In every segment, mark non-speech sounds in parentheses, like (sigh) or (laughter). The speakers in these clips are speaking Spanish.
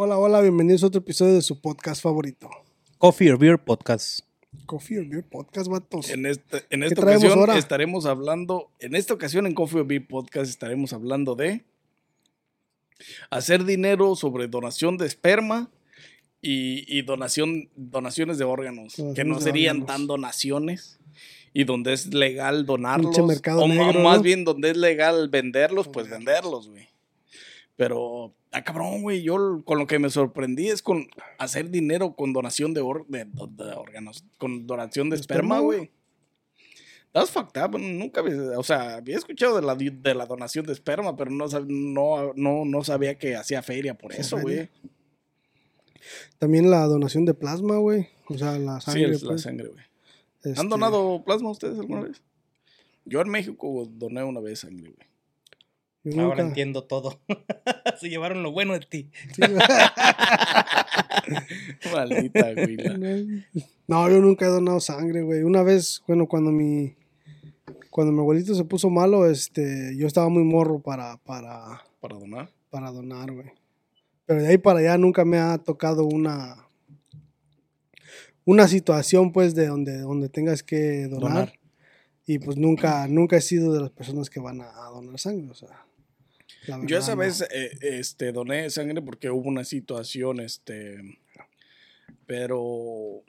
Hola, hola, bienvenidos a otro episodio de su podcast favorito. Coffee or Beer Podcast. Coffee or Beer Podcast, vatos. En, este, en esta ocasión ahora? estaremos hablando, en esta ocasión en Coffee or Beer Podcast estaremos hablando de hacer dinero sobre donación de esperma y, y donación, donaciones de órganos, que no serían órganos. tan donaciones y donde es legal donarlos, o negro, más ¿no? bien donde es legal venderlos, pues venderlos, güey. Pero, ah, cabrón, güey, yo con lo que me sorprendí es con hacer dinero con donación de, or- de- de órganos, con donación de ¿De esperma, güey. That's fucked up. Nunca había, o sea, había escuchado de la, de la donación de esperma, pero no, no, no, no sabía que hacía feria por eso, güey. También la donación de plasma, güey. O sea, la Sí, sangre. es la pues. sangre, güey. Este, ¿Han donado plasma ustedes alguna vez? Yo en México doné una vez sangre, güey. Yo Ahora nunca- entiendo todo. (laughs) Se llevaron lo bueno de ti. Sí. (laughs) Maldita, güey. la- No, yo nunca he donado sangre, güey. Una vez, bueno, cuando mi cuando mi abuelito se puso malo, este, yo estaba muy morro para para Para donar. para donar, güey. Pero de ahí para allá nunca me ha tocado una una situación pues de donde donde tengas que donar, Donar. y pues nunca nunca he sido de las personas que van a, a donar sangre, o sea. La Yo esa no. vez eh, este, doné sangre porque hubo una situación, este, pero...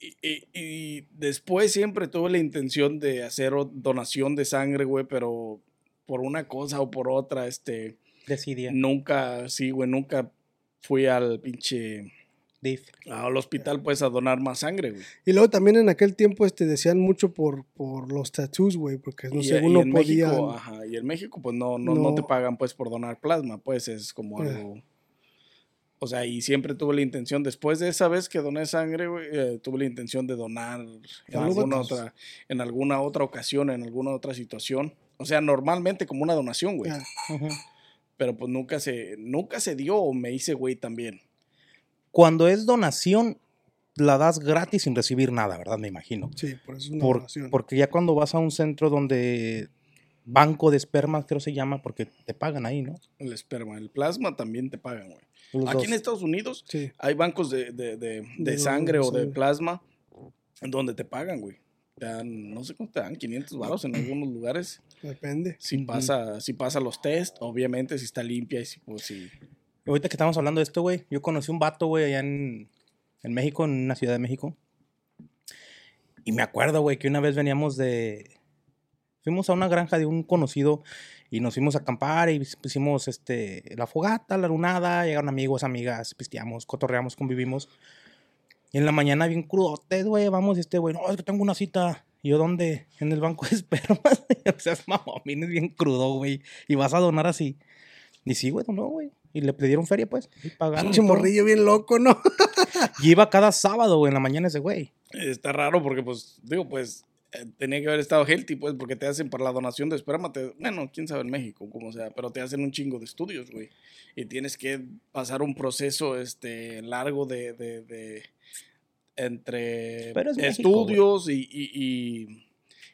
Y, y- y después siempre tuve la intención de hacer donación de sangre, güey, pero por una cosa o por otra, este, Decidía. nunca, sí, güey, nunca fui al pinche, Dif. al hospital, pues, a donar más sangre, güey. Y luego también en aquel tiempo este decían mucho por por los tattoos, güey, porque no y, según y no en podían. México, ajá, y en México, pues, no, no, no te pagan, pues, por donar plasma, pues, es como Eh. algo... O sea, y siempre tuve la intención, después de esa vez que doné sangre, güey, eh, tuve la intención de donar en alguna, otra, en alguna otra ocasión, en alguna otra situación. O sea, normalmente como una donación, güey. Ah. Pero pues nunca se, nunca se dio o me hice, güey, también. Cuando es donación, la das gratis sin recibir nada, ¿verdad? Me imagino. sí, por eso es una Por- donación. porque ya cuando vas a un centro donde banco de esperma, creo se llama, porque te pagan ahí, ¿no? El esperma, el plasma también te pagan, güey. Los Aquí dos. en Estados Unidos Sí. hay bancos de, de, de, sangre o de plasma donde te pagan, güey. Te dan, no sé cuánto te dan, 500 baros en algunos lugares. Depende. Si pasa, si pasa los test, obviamente si está limpia y si pues si Ahorita que estamos hablando de esto, güey, yo conocí un vato, güey, allá en, en México, en una ciudad de México. Y me acuerdo, güey, que una vez veníamos de... Fuimos a una granja de un conocido y nos fuimos a acampar y pusimos este, la fogata, la lunada, llegaron amigos, amigas, pisteamos, cotorreamos, convivimos. Y en la mañana bien crudotes, güey, vamos, y este, güey, no, es que tengo una cita. Y yo, ¿dónde? En el banco de espermas. (laughs) o sea, es mamón, vienes bien crudo, güey, y vas a donar así. Y sí, güey, donó, güey. Y le pidieron feria, pues. Y pagaron. y Pinche todo. morrillo bien loco, ¿no? (laughs) Y iba cada sábado, güey, en la mañana ese güey. está raro porque pues digo, pues eh, tenía que haber estado healthy, pues porque te hacen para la donación de esperma, te- bueno, quién sabe en México, como sea, pero te hacen un chingo de estudios, güey. Y tienes que pasar un proceso este largo de, de, de- entre Pero es México, estudios y, y-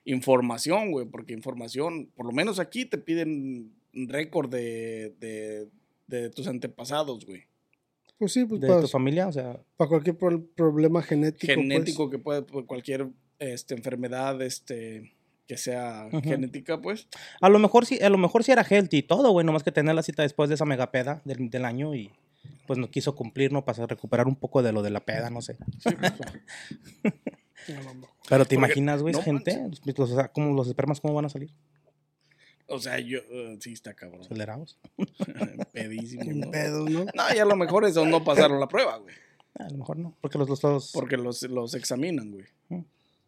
y información, güey, porque información, por lo menos aquí te piden un récord de, de, de tus antepasados, güey. Pues sí, pues De para, tu familia, o sea, cualquier pro- problema genético. pues. genético que puede por cualquier este, enfermedad este que sea genética pues a lo mejor sí, a lo mejor sí era healthy y todo, güey, nomás que tener la cita después de esa megapeda del, del año y pues no quiso cumplir, ¿no? Para recuperar un poco de lo de la peda, no sé. sí, pues, (laughs) pues. Pero te Porque- imaginas, güey, no gente, los, los- o sea, ¿cómo los espermas cómo van a salir? O sea yo eh, sí está cabrón Acelerados. (laughs) pedísimo ¿no? pedos, ¿no? no y a lo mejor esos no pasaron la prueba güey (laughs) A lo mejor no, porque los los, los- porque los, los examinan güey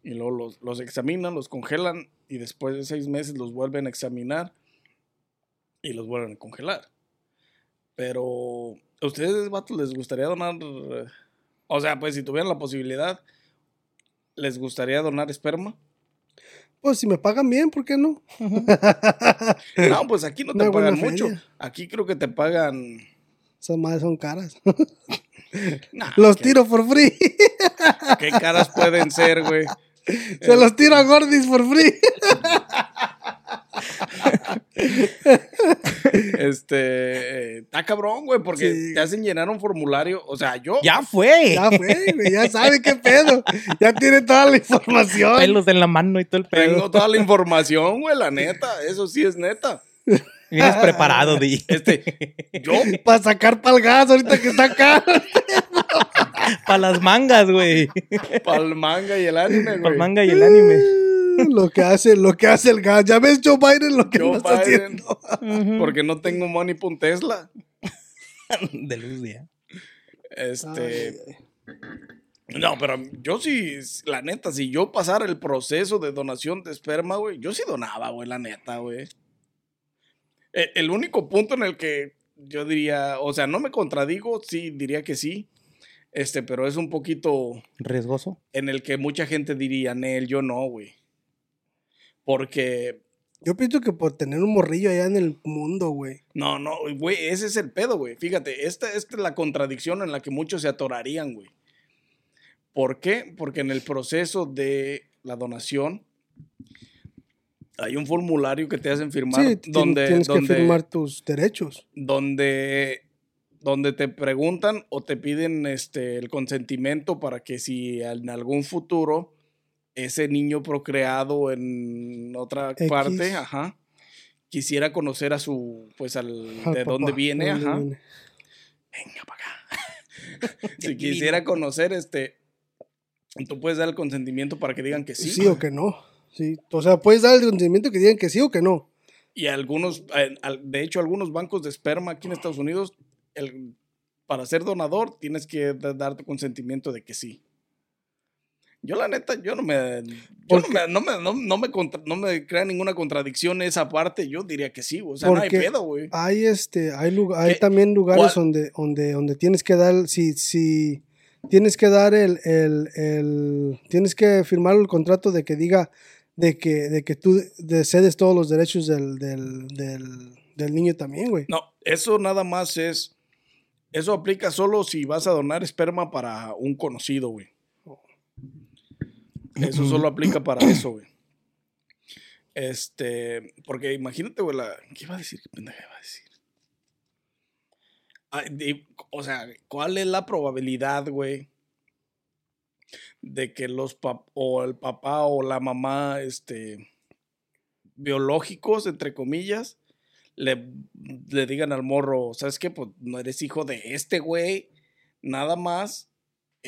y luego los, los examinan los congelan y después de seis meses los vuelven a examinar y los vuelven a congelar Pero, ¿a ustedes, vatos, les gustaría donar? O sea, pues si tuvieran la posibilidad, ¿les gustaría donar esperma? Pues si me pagan bien, ¿por qué no? (laughs) No, pues aquí no te Una pagan mucho. feria. Aquí creo que te pagan. Esas madres son caras. (laughs) Nah, los ¿qué- tiro por free. ¿Qué caras pueden ser, güey? Se los tiro a Gordis por free. Este. Está cabrón, güey, porque Sí. te hacen llenar un formulario. O sea, yo. Ya fue. Ya fue, güey. Ya sabe qué pedo. Ya tiene toda la información. Pelos en la mano y todo el Tengo pedo. toda la información, güey, la neta. Eso sí es neta. Vienes preparado, Di. Este. Yo. Para sacar palgas ahorita que está acá. Para las mangas, güey. Pa'l manga y el anime, Para güey. el manga y el anime. Lo que hace, lo que hace el gas. Ya ves Joe Biden lo que Joe está Biden. haciendo. Porque no tengo money un Tesla. De luz, ya. Este. Ay, No, pero yo sí, la neta, si yo pasara el proceso de donación de esperma, güey, yo sí donaba, güey, la neta, güey. E- El único punto en el que yo diría, o sea, no me contradigo, sí, diría que sí. Este, pero es un poquito Riesgoso. en el que mucha gente diría, Nel, yo no, güey. Porque, Yo pienso que por tener un morrillo allá en el mundo, güey. no, no, güey, ese es el pedo, güey. Fíjate, esta, esta es la contradicción en la que muchos se atorarían, güey. ¿Por qué? Porque en el proceso de la donación hay un formulario que te hacen firmar Sí, donde, tienes donde, que firmar tus derechos. donde, donde te preguntan o te piden este, el consentimiento para que si en algún futuro ese niño procreado en otra X. parte, ajá, quisiera conocer a su, pues al, Al de dónde viene, ¿de dónde ajá. viene? Venga para acá. (laughs) si quisiera conocer, este, tú puedes dar el consentimiento para que digan que sí. Sí, o que no. Sí. O sea, puedes dar el consentimiento que digan que sí o que no. Y algunos, al- de hecho, algunos bancos de esperma aquí en Estados Unidos, el, para ser donador tienes que da- dar tu consentimiento de que sí. Yo la neta, yo no me, yo no me, no me, no, no me contra- no me crea ninguna contradicción esa parte, yo diría que sí, güey. o sea, no hay pedo, güey. Hay este, hay, lugar, hay también lugares ¿Cuál? donde, donde, donde tienes que dar, si, si tienes que dar el, el, el- tienes que firmar el contrato de que diga de que, de que tú de- cedes todos los derechos del, del, del, del niño también, güey. No, eso nada más es, eso aplica solo si vas a donar esperma para un conocido, güey. Eso solo aplica para (clears throat) eso, güey. Este, porque imagínate, güey, la... ¿Qué iba a decir? ¿Qué pendeja iba a decir? O sea, ¿cuál es la probabilidad, güey? De que los pap o el papá o la mamá, este, biológicos, entre comillas, le, le digan al morro, ¿sabes qué? Pues no eres hijo de este güey, nada más,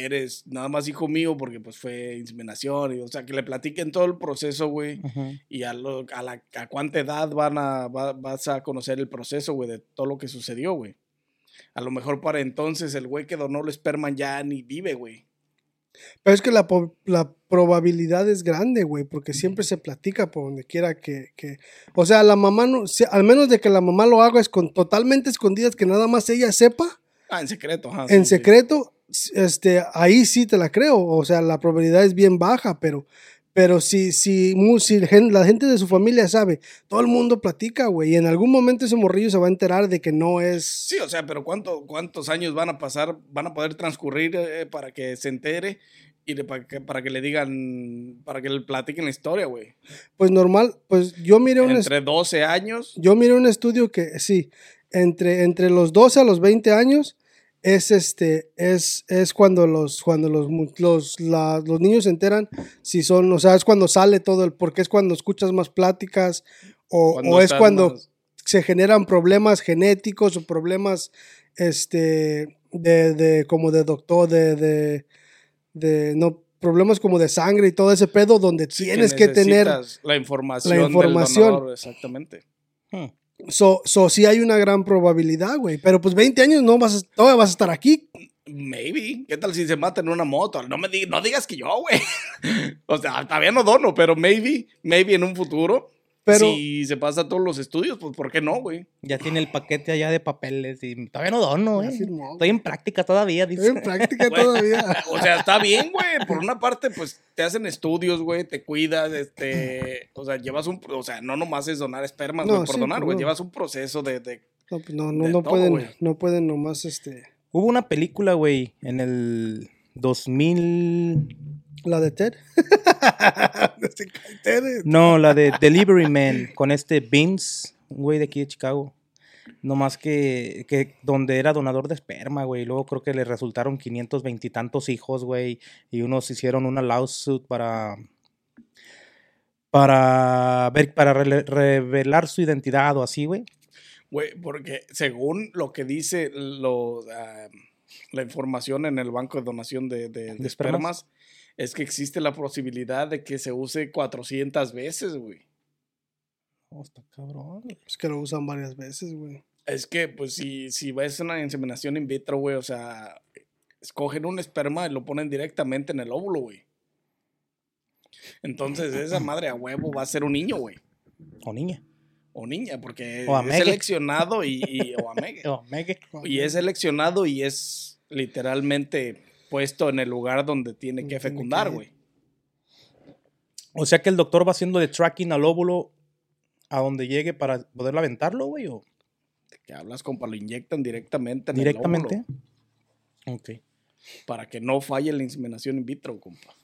eres nada más hijo mío porque pues fue inseminación, y, o sea, que le platiquen todo el proceso, güey, y a, lo- a, la, a cuánta edad van a, va- vas a conocer el proceso, güey, de todo lo que sucedió, güey. A lo mejor para entonces el güey que donó el esperma ya ni vive, güey. Pero es que la, la probabilidad es grande, güey, porque siempre se platica por donde quiera que, que- o sea, la mamá no, al menos de que la mamá lo haga es con totalmente escondidas, que nada más ella sepa, Ah, en secreto, ajá. en sí, sí. Este, ahí sí te la creo, o sea, la probabilidad es bien baja, pero, pero si, si, si la gen- la gente de su familia sabe, todo el mundo platica, güey, y en algún momento ese morrillo se va a enterar de que no es... Sí, o sea, pero ¿cuánto, ¿cuántos años van a pasar, van a poder transcurrir eh, para que se entere y de- para, que, para que le digan, para que le platiquen la historia, güey? Pues normal, pues yo miré un... Entre 12 años. Yo miré un estudio que sí, entre, entre los 12 a los 20 años es este es, es cuando los cuando los los, la- los niños se enteran si son, o sea, es cuando sale todo el porque es cuando escuchas más pláticas o, o es cuando más- se generan problemas genéticos o problemas este de, de como de doctor de, de, de no problemas como de sangre y todo ese pedo donde tienes que, tener la información. del información. donador, exactamente. Hmm. So, so sí hay una gran probabilidad, güey. Pero pues 20 años no vas a, todavía vas a estar aquí. Maybe. ¿Qué tal si se mata en una moto? No me di- no digas que yo, güey. (laughs) o sea, todavía no dono, pero maybe, maybe en un futuro. Pero si se pasa todos los estudios, pues ¿por qué no, güey? Ya tiene el paquete allá de papeles y todavía no dono, eh. firmó. Estoy en práctica todavía, dice. estoy en práctica (laughs) Güey. todavía. O sea, está bien, güey. Por una parte, pues te hacen estudios, güey, te cuidas, este, o sea, llevas un, o sea, no nomás es donar espermas, No, güey, por sí, donar, güey, no. llevas un proceso de, de- No, pues no, no, De no todo, pueden, güey. no pueden nomás este. Hubo una película, güey, en el 2000... La de (laughs) Ted. Eh, No, la de Delivery Man con este Vince, un güey de aquí de Chicago. No más que, que donde era donador de esperma, güey. Luego creo que le resultaron 520 y tantos hijos, güey. Y unos hicieron una lawsuit para. Para ver, para revelar su identidad o así, güey. güey, porque según lo que dice lo, ah, la información en el banco de donación de, de- de ¿De espermas? espermas, es que existe la posibilidad de que se use 400 veces, güey. Oh, está cabrón. Es que lo usan varias veces, güey. Es que, pues, si, si ves una inseminación in vitro, güey, o sea, escogen un esperma y lo ponen directamente en el óvulo, güey. Entonces, esa (clears throat) madre a huevo va a ser un niño, güey. O niña. O niña, porque O es seleccionado y, y- o. (laughs) O Megue. Y es seleccionado y es literalmente puesto en el lugar donde tiene que fecundar, güey. O sea que el doctor va haciendo de tracking al óvulo a donde llegue para poder aventarlo, güey. O Que hablas, compa, lo inyectan directamente en el directamente. óvulo Ok. para que no falle la inseminación in vitro, compa.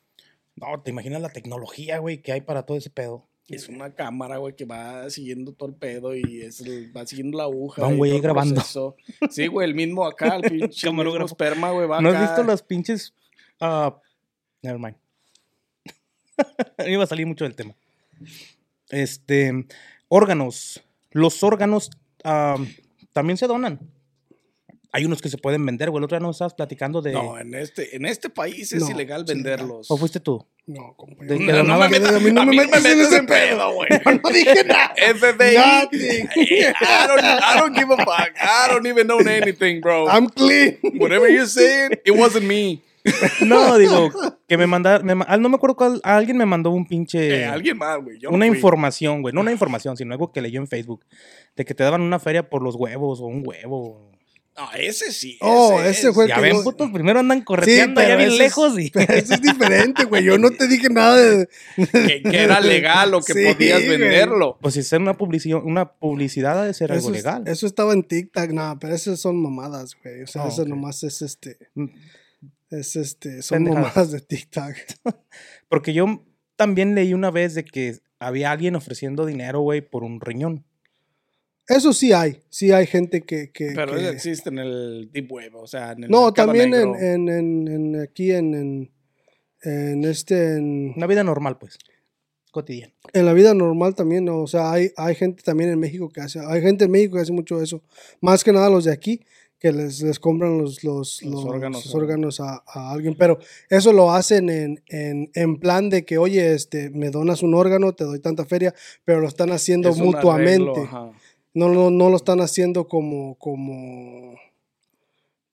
No, te imaginas la tecnología, güey, que hay para todo ese pedo. Es una cámara, güey, que va siguiendo todo el pedo y es el- va siguiendo la aguja. Va un güey grabando. proceso. Sí, güey, el mismo acá, el (laughs) pinche Camarógrafo. esperma, güey, va ¿No has visto las pinches... ah, never mind. (laughs) Iba a salir mucho del tema. Este... Órganos. Los órganos ah, también se donan. Hay unos que se pueden vender, güey. El otro día nos estabas platicando de... No, en este, en este país es No, ilegal venderlos. ¿O fuiste tú? No, compa. De- yo de no, no, me metas, a mí no a me no metas me en ese pedo, güey. (laughs) no dije nada. FBI. I don't, I don't give a fuck. I don't even know anything, bro. I'm clean. Whatever you're saying, it wasn't me. (laughs) No, digo, que me mandaron... no me acuerdo cuál... Alguien me mandó un pinche... Eh, alguien más, güey. Yo no una fui. información, güey. No una información, sino algo que leyó en Facebook. De que te daban una feria por los huevos o un huevo. No, ese sí. Oh, ese es. fue- Ya que ven, putos, primero andan correteando pero allá bien ese es- lejos y... Pero (laughs) eso es diferente, güey. Yo no te dije nada de. Que, que era (laughs) legal o que Sí, podías güey. venderlo. Pues si es una publicidad, una publicidad ha de ser algo Eso, es- legal. eso estaba en TikTok, nada, pero esas son mamadas, güey. O sea, Ah, eso ok. nomás es este. Mm, Es este. Son Pendejadas. mamadas de TikTok. (laughs) Porque yo también leí una vez de que había alguien ofreciendo dinero, güey, por un riñón. Eso sí hay. Sí hay gente que. que- Pero que- eso existe en el Deep Web, o sea, en el no, también en, negro. en, en, en- aquí en, en, en este. En, Una vida normal, pues. Cotidiana. en la vida normal también, ¿no? o sea, hay, hay gente también en México que hace, hay gente en México que hace mucho eso, más que nada los de aquí, que les, les compran los, los, Los los- órganos, los ¿no? órganos a, a alguien, pero eso lo hacen en, en, en plan de que, oye, este, me donas un órgano, te doy tanta feria, pero lo están haciendo Es un mutuamente, arreglo, ajá. No, no, no lo están haciendo como, como,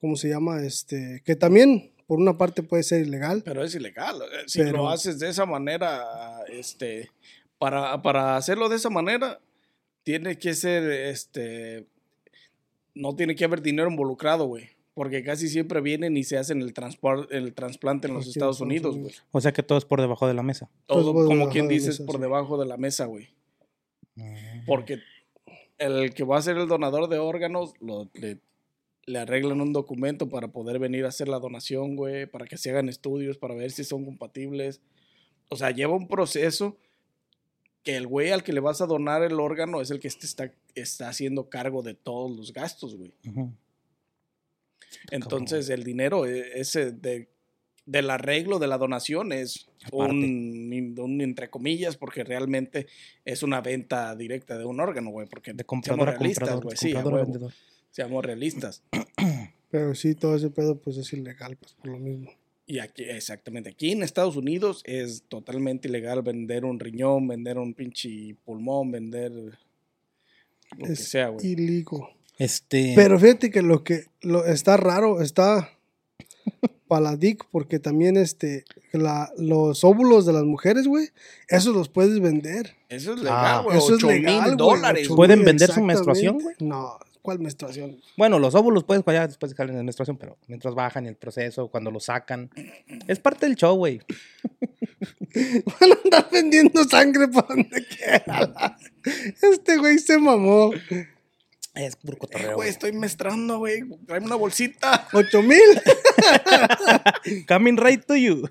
¿cómo se llama? Este, que también, por una parte puede ser ilegal, Pero es ilegal. eh, Si Pero- lo haces de esa manera, este, para, para hacerlo de esa manera, tiene que ser, este, no tiene que haber dinero involucrado, güey. Porque casi siempre vienen y se hacen el, el trasplante en los Estados Unidos, güey. O sea que todo es por debajo de la mesa. Todo Todo, como quien dices, mesa, por debajo de la mesa, güey. Porque el que va a ser el donador de órganos, lo- le, le arreglan un documento para poder venir a hacer la donación, güey, para que se hagan estudios, para ver si son compatibles. O sea, lleva un proceso que el güey al que le vas a donar el órgano es el que este está, está haciendo cargo de todos los gastos, güey. Entonces, el dinero e- ese de, del arreglo de la donación es un, un entre comillas, porque realmente es una venta directa de un órgano, güey. Porque De comprador a seamos realistas, güey, de sí, a comprador a huevo, vendedor. seamos realistas. (clears throat) pero sí, todo ese pedo pues es ilegal, pues por lo mismo. Y aquí, exactamente, aquí en Estados Unidos es totalmente ilegal vender un riñón, vender un pinche pulmón, vender lo que sea, güey. Este. Pero fíjate que lo que lo, está raro, está (laughs) para la DIC, porque también este, la, los óvulos de las mujeres, güey, esos los puedes vender. Eso es Ah, legal, güey. Eso es 8 legal, mil dólares. ¿Pueden mil, vender su menstruación, güey? No, ¿cuál menstruación? Bueno, los óvulos puedes fallar después de que salen de menstruación, pero mientras bajan el proceso, cuando lo sacan. Es parte del show, güey. (laughs) Van a andar vendiendo sangre para donde quiera. Este güey se mamó. Es puro Eh, cotorreo. güey, güey. estoy mestrando, güey. Tráeme una bolsita. (laughs) ¿Ocho mil? (laughs) Coming right to you.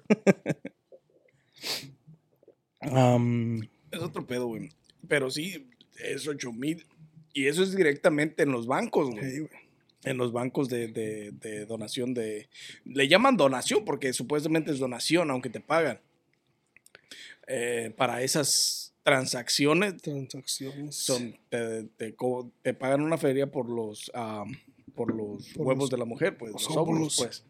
Um, Es otro pedo, güey. Pero sí, es 8 mil. Y eso es directamente en los bancos, güey. Sí. En los bancos de, de- de donación de... Le llaman donación porque supuestamente es donación, aunque te pagan. Eh, para esas transacciones Transacciones. son, te, te te pagan una feria por los, por los Por huevos los- de la mujer, pues, los los óvulos, pues.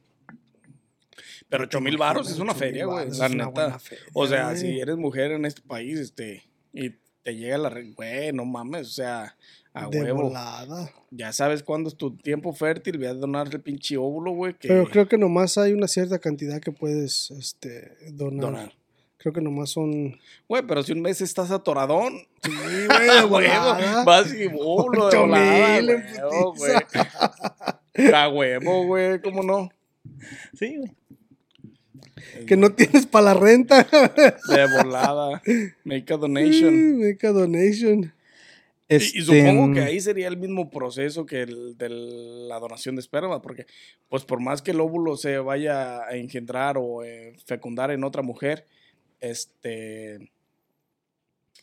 Pero 8 mil baros es una 8,000 feria, güey, la neta. feria, O sea, si eres mujer en este país, este, y te llega la, güey, no mames, o sea, a de huevo. volada. Ya sabes cuándo es tu tiempo fértil, voy a donar el pinche óvulo, güey, que Pero creo que nomás hay una cierta cantidad que puedes este, donar. donar. Creo que nomás son. Güey, pero si un mes estás atoradón, Sí, güey, de (laughs) a huevo, volada. vas y óvulo de volada, güey. A huevo, güey, ¿cómo no? sí, güey. Que no tienes para la renta. De volada. Make a donation. Make a donation. Y- Y, Este, supongo que ahí sería el mismo proceso que el de la donación de esperma, porque pues por más que el óvulo se vaya a engendrar o eh, fecundar en otra mujer, este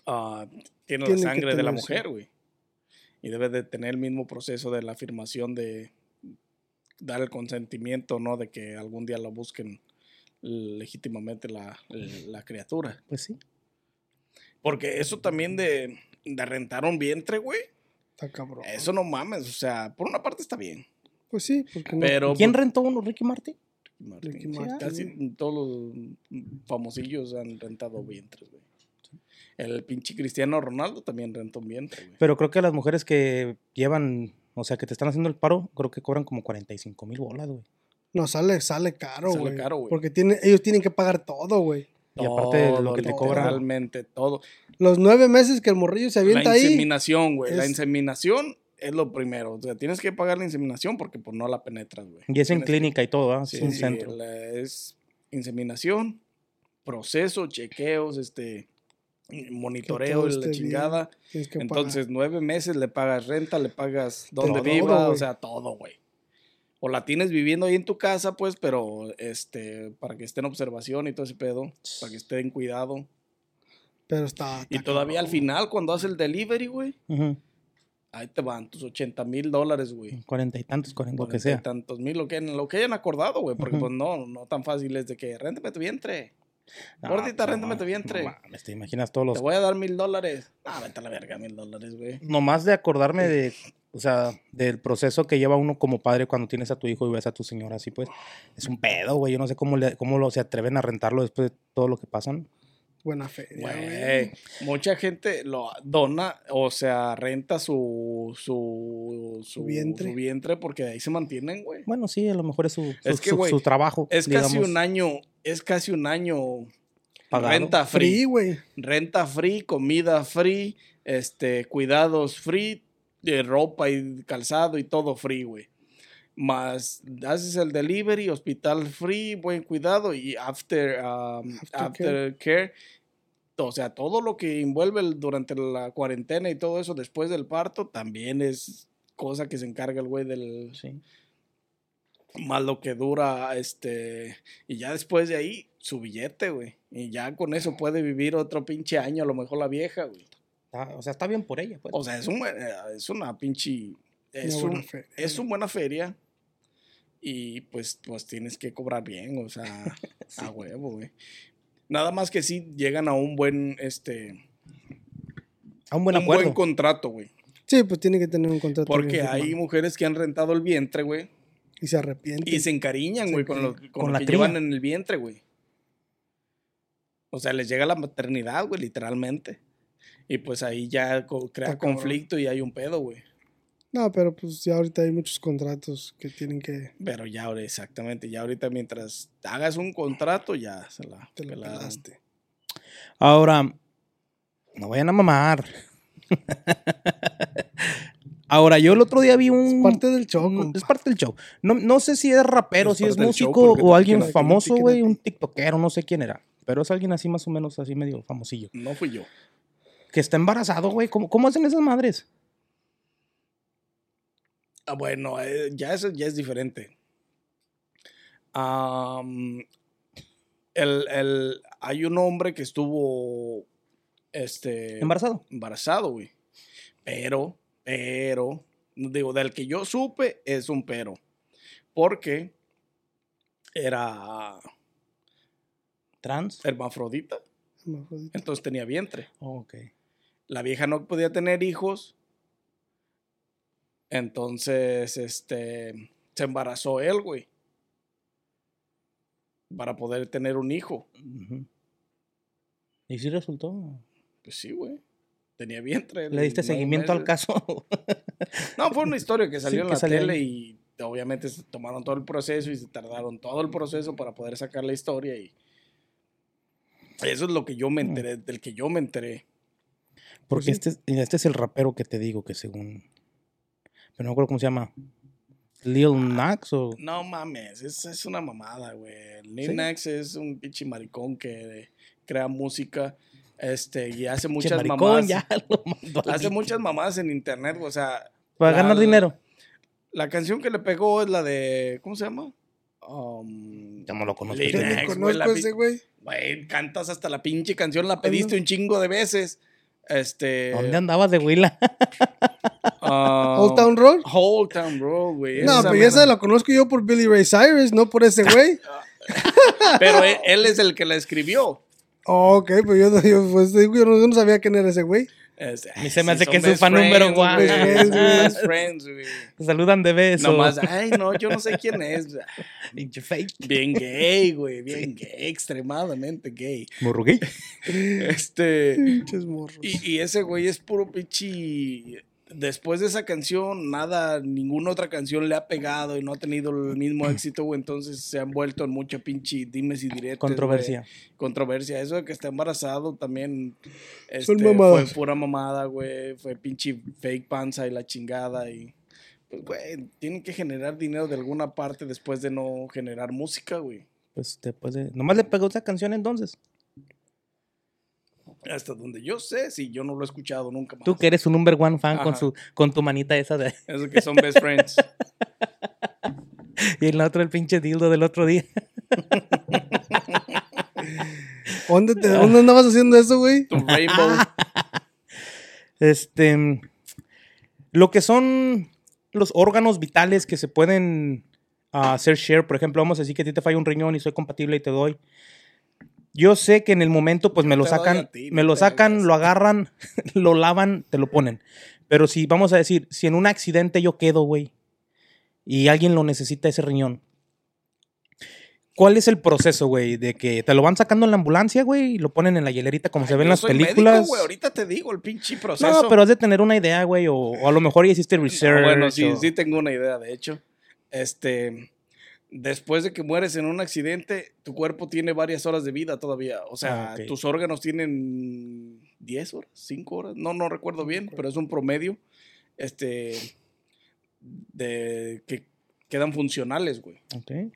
ah, tiene la sangre de la mujer, güey. Y debe de tener el mismo proceso de la afirmación de dar el consentimiento, ¿no? De que algún día lo busquen legítimamente la, la criatura. Pues sí. Porque eso también de, de rentar un vientre, güey. Está cabrón. Eso no mames, o sea, por una parte está bien. Pues sí, porque no. Pero ¿Quién rentó uno? ¿Ricky Martin? Martin, Ricky sí, Martin. casi todos los famosillos han rentado vientres, güey. El pinche Cristiano Ronaldo también rentó un vientre, güey. Pero creo que las mujeres que llevan, o sea, que te están haciendo el paro, creo que cobran como 45 mil bolas, güey. No, sale, sale caro, Sale güey. caro, güey. Porque tiene, ellos tienen que pagar todo, güey. Y aparte de lo que te cobran. Literalmente todo. Los nueve meses que el morrillo se La avienta ahí. inseminación, güey. La inseminación es lo primero. O sea, tienes que pagar la inseminación porque pues no la penetras, güey. Y es en Tienes que- clínica y todo, ¿ah? Sí, es un sí, centro. la- es inseminación, proceso, chequeos, este monitoreo la chingada. Tienes que Entonces, nueve meses le pagas renta, le pagas donde viva, o sea, todo, güey. O la tienes viviendo ahí en tu casa, pues, pero este, para que esté en observación y todo ese pedo, para que esté en cuidado. pagar. Pero está. Y todavía al final, cuando hace el delivery, güey. Ahí te van tus 80 mil dólares, güey. Cuarenta y tantos, cuarenta, lo que sea. tantos mil, lo que, lo que hayan acordado, güey. Porque, pues, no, no tan fácil es de que réntame tu vientre. Gordita, pues, réntame no tu vientre. no mames, te imaginas todos los Te voy a dar mil dólares. Ah, vete a la verga, mil dólares, güey. nomás de acordarme de, o sea, del proceso que lleva uno como padre cuando tienes a tu hijo y ves a tu señora así, pues, es un pedo, güey. Yo no sé cómo, le, cómo lo, se atreven a rentarlo después de todo lo que pasan. Buena feria, güey. Mucha gente lo dona, o sea, renta su, su, su, vientre. su vientre porque de ahí se mantienen, güey. Bueno, sí, a lo mejor es su, su, Es que, su- güey, su trabajo. Es casi un año, es casi un año Pagado. renta Free, free. güey. Renta free, comida free, este, cuidados free, de ropa y calzado y todo free, güey. Más haces el delivery, hospital free, buen cuidado y after, um, After after care. O sea, todo lo que envuelve el- durante la cuarentena y todo eso después del parto también es cosa que se encarga el güey del, Sí. más lo que dura, este, y ya después de ahí, su billete, güey. Y ya con eso puede vivir otro pinche año, a lo mejor la vieja, güey. Está- o sea, está bien por ella, pues. O sea, es, un, eh, es una pinche, es, Una buena un- feria, es güey. una buena feria. Y pues, pues tienes que cobrar bien, o sea, (laughs) a huevo, güey. Nada más que si llegan a un buen, este, a un buen un acuerdo. buen contrato, güey. Sí, pues tiene que tener un contrato. Porque hay mujeres que han rentado el vientre, güey. Y se arrepiente. Y se encariñan, güey, con lo, con Con lo la que cría. llevan en el vientre, güey. O sea, les llega la maternidad, güey, literalmente. Y pues ahí ya crea Está cabrón. conflicto y hay un pedo, güey. No, pero pues ya ahorita hay muchos contratos que tienen que. Pero ya ahora, exactamente, ya ahorita mientras hagas un contrato, ya se la, Te la pelaste. Ahora, no vayan a mamar. Ahora, yo el otro día vi un. Es parte del show, un-. Es parte del show. No, no sé si es rapero, Es si es músico o alguien famoso, güey. Un tiktokero, no sé quién era. Pero es alguien así más o menos, así medio famosillo. No fui yo. Que está embarazado, güey. ¿Cómo, ¿Cómo hacen esas madres? Ah, bueno, eh, ya eso ya es diferente. El, el- hay un hombre que estuvo este, ¿Embarazado? embarazado, güey. Pero, pero, digo, del que yo supe es un pero. Porque era ¿Trans? hermafrodita, Hermafrodita. entonces tenía vientre. Oh, ok. La vieja no podía tener hijos. Entonces, este, se embarazó él, güey. Para poder tener un hijo. ¿Y si resultó? Pues sí, güey. Tenía vientre. ¿Le diste seguimiento al caso? (laughs) No, fue una historia que Sí, salió en que la salió tele ahí. y obviamente se tomaron todo el proceso y se tardaron todo el proceso para poder sacar la historia y eso es lo que yo me Mm. enteré, del que yo me enteré. Porque sí. este, es- este es el rapero que te digo que según... Pero no me acuerdo cómo se llama. Lil Nax o... No mames, es, es una mamada, güey. Lil ¿Sí? Nas es un pinche maricón que crea música este, y hace muchas maricón, mamadas. ya (laughs) lo mandó Hace muchas mamadas en internet, o sea, Para la- ganar dinero. la canción que le pegó es la de, ¿cómo se llama? Um, Ya no lo conozco. Yo la conozco ese güey. Güey, cantas hasta la pinche canción, la pediste un chingo de veces. Este. ¿Dónde andabas de Huila? (laughs) um, Old Town Road. Old Town Road, güey. No, pero esa la conozco yo por Billy Ray Cyrus, no por ese güey. (laughs) Pero él, él es el que la escribió. Oh, ok, pues yo, no- yo, pues, yo no, yo no sabía quién era ese güey. A mí se me hace que es su fan número friends, one. güey, Best (laughs) friends, güey. Saludan de beso. Nomás, ay, no, yo no sé quién es. (laughs) Pinche fake. Bien gay, güey, bien gay, extremadamente gay. Morro gay. Este. Y, y ese güey es puro pichi. Después de esa canción, nada, ninguna otra canción le ha pegado y no ha tenido el mismo éxito, güey. Entonces se han vuelto en mucha pinche dimes y directos. Controversia. güey. Controversia. Eso de que está embarazado también. Este. Fue pura mamada, güey. Fue pinche fake panza y la chingada. Y. Pues, güey, tienen que generar dinero de alguna parte después de no generar música, güey. Pues después de... Nomás le pegó esa canción entonces. Hasta donde yo sé, si yo no lo he escuchado nunca más. Tú que eres un number one fan con, su, con tu manita esa de... (laughs) Eso que son best friends. (laughs) Y el otro, el pinche dildo del otro día. (laughs) ¿Dónde, te- ¿Dónde andabas haciendo eso, güey? Tu rainbow. Este... Lo que son los órganos vitales que se pueden ah, hacer share. Por ejemplo, vamos a decir que a ti te falla un riñón y soy compatible y te doy. Yo sé que en el momento, pues me lo sacan, ti, me lo sacan, lo agarran, (laughs) lo lavan, te lo ponen. Pero si, vamos a decir, si en un accidente yo quedo, güey, y alguien lo necesita ese riñón, ¿cuál es el proceso, güey? De que te lo van sacando en la ambulancia, güey, y lo ponen en la hielerita como se ve en las soy médico, películas. güey, ahorita te digo el pinche proceso. no, pero has de tener una idea, güey, o, o a lo mejor ya hiciste research. No, bueno, sí, o- sí tengo una idea, de hecho. Este, después de que mueres en un accidente, tu cuerpo tiene varias horas de vida todavía. O sea, Ah, ok. tus órganos tienen 10 horas, 5 horas, no, no recuerdo bien, pero es un promedio. Este, de que quedan funcionales, güey. Ok.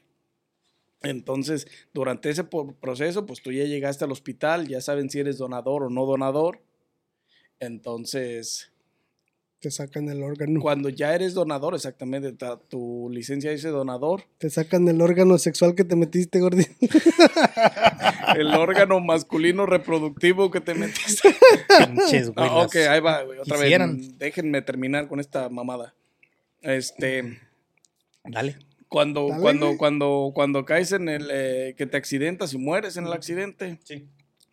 Entonces, durante ese proceso, pues tú ya llegaste al hospital, ya saben si eres donador o no donador. Entonces, Te sacan el órgano. cuando ya eres donador, exactamente, ta- tu licencia dice donador, Te sacan el órgano sexual que te metiste, gordito. (laughs) el órgano masculino reproductivo que te metiste. Pinches, güey. Ah, ok, ahí va, güey, otra quisieran. vez. Déjenme terminar con esta mamada. Este, Dale. cuando, Dale, cuando, cuando, cuando caes en el, eh, que te accidentas y mueres en el accidente, Sí.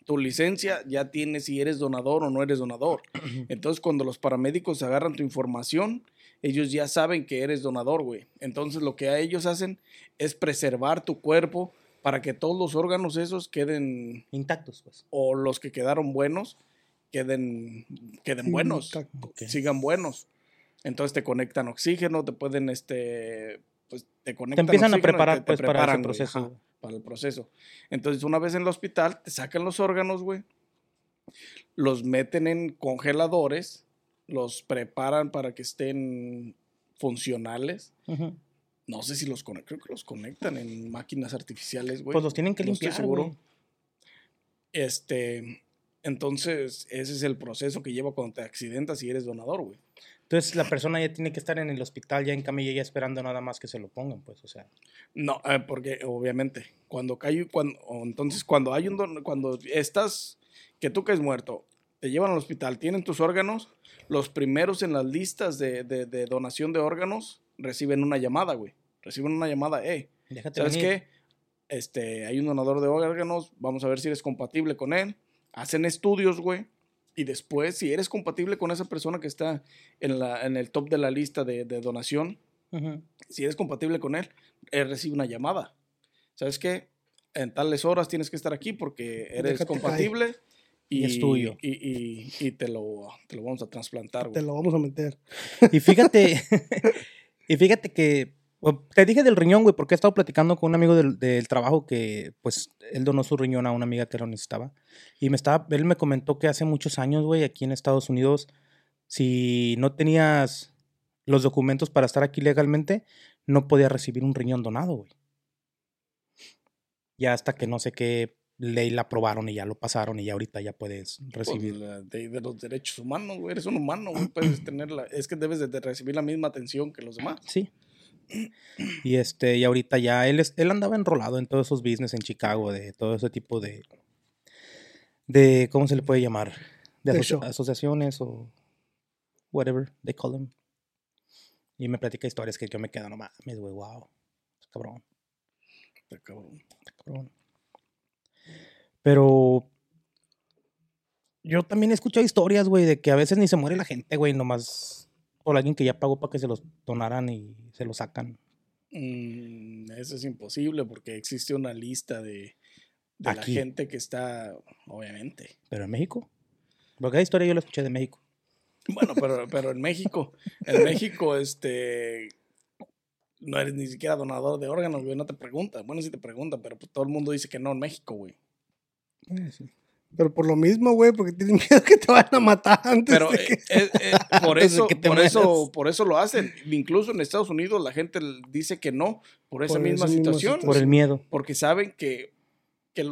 Tu licencia ya tiene si eres donador o no eres donador. (clears throat) Entonces, cuando los paramédicos agarran tu información, ellos ya saben que eres donador, güey. Entonces, lo que a ellos hacen es preservar tu cuerpo para que todos los órganos esos queden, Intactos, pues. o los que quedaron buenos, queden, queden buenos, sigan buenos. Entonces te conectan oxígeno, te pueden, este, pues te Te conectan empiezan a oxígeno preparar te- te pues para ese güey, proceso. Para el proceso. Entonces, una vez en el hospital, te sacan los órganos, güey. Los meten en congeladores, los preparan para que estén funcionales. No sé si los conectan, creo que los conectan en máquinas artificiales, güey. Pues los tienen que No estoy limpiar, seguro. güey. Este, entonces, ese es el proceso que lleva cuando te accidentas y eres donador, güey. Entonces la persona ya tiene que estar en el hospital, ya en camilla, ya esperando nada más que se lo pongan, pues, o sea. No, eh, porque obviamente, cuando cae, cuando, entonces cuando hay un, don- cuando estás, que tú caes muerto, te llevan al hospital, tienen tus órganos, los primeros en las listas de, de- de donación de órganos reciben una llamada, güey. Reciben una llamada, hey, Déjate ¿sabes venir. qué? Este, hay un donador de órganos, vamos a ver si eres compatible con él. Hacen estudios, güey. Y después, si eres compatible con esa persona que está en, la, en el top de la lista de, de donación, si eres compatible con él, él recibe una llamada. ¿Sabes qué? En tales horas tienes que estar aquí porque eres Déjate compatible Y y, es tuyo. Y, y- y te, lo, te lo vamos a trasplantar, Te lo vamos a meter. Y fíjate, (laughs) (laughs) y fíjate que te dije del riñón, güey, porque he estado platicando con un amigo del, del trabajo que, pues, él donó su riñón a una amiga que lo necesitaba. Y me estaba, él me comentó que hace muchos años, güey, aquí en Estados Unidos, si no tenías los documentos para estar aquí legalmente, no podías recibir un riñón donado, güey. Ya hasta que no sé qué ley la aprobaron y ya lo pasaron y ya ahorita ya puedes Pues, recibir. la- de, de los derechos humanos, güey. Eres un humano, güey. Puedes tener la, es que debes de, de recibir la misma atención que los demás. Sí. Y este, y ahorita ya él, es- él andaba enrolado en todos esos business en Chicago, de todo ese tipo de, de ¿cómo se le puede llamar? De show. asociaciones o whatever they call them. Y me platica historias que yo me quedo, no mames, güey, wow. Cabrón, Está cabrón. cabrón. Pero yo también he escuchado historias, güey, de que a veces ni se muere la gente, güey, nomás por alguien que ya pagó para que se los donaran y se los sacan. Mm, eso es imposible porque existe una lista de, de la gente que está, obviamente. Pero en México. Porque esa historia yo la escuché de México. Bueno, pero, (laughs) pero en México, en México, este, no eres ni siquiera donador de órganos, güey, no te preguntan. Bueno, sí te preguntan, pero pues todo el mundo dice que no en México, güey. Pero por lo mismo, güey, porque tienen miedo que te van a matar antes Pero de eh, que... eh, eh, (laughs) por Antes de eso, que te por eso, por eso lo hacen. Incluso en Estados Unidos la gente dice que no por esa Por misma esa misma situación. Por el miedo. Porque saben que, que,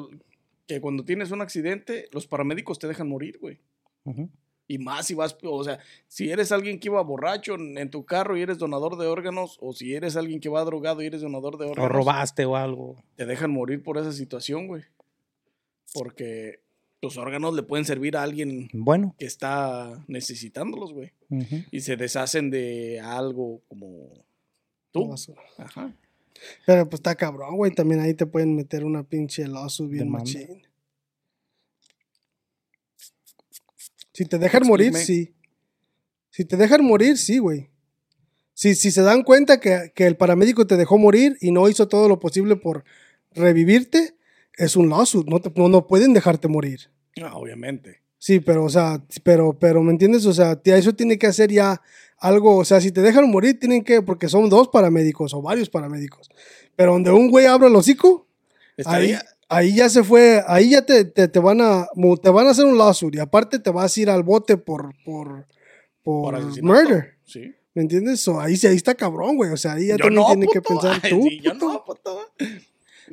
que cuando tienes un accidente, los paramédicos te dejan morir, güey. Ujú. Y más si vas, o sea, si eres alguien que iba borracho en, en tu carro y eres donador de órganos, o si eres alguien que va drogado y eres donador de O órganos, robaste o algo. te dejan morir por esa situación, güey. Porque tus órganos le pueden servir a alguien Bueno. que está necesitándolos, güey. Y se deshacen de algo como tú. Ajá. Pero pues está cabrón, güey. También ahí te pueden meter una pinche lawsuit bien machín. Si te dejan morir, sí. Si te dejan morir, sí, güey. Si, si se dan cuenta que, que el paramédico te dejó morir y no hizo todo lo posible por revivirte, es un lawsuit. No, te- no, no pueden dejarte morir. Ah, obviamente. Sí, pero, o sea, pero, pero, ¿me entiendes? O sea, eso tiene que hacer ya algo, o sea, si te dejan morir, tienen que, porque son dos paramédicos o varios paramédicos. Pero donde un güey abre el hocico, ahí, ahí ya se fue, ahí ya te, te, te van a, te van a hacer un lawsuit y aparte te vas a ir al bote por, por, por, por murder. Sí. ¿Me entiendes? So, ahí, ahí está cabrón, güey. O sea, ahí ya Yo también no, tiene que puto. pensar Ay, tú. sí, yo puto. no, puto.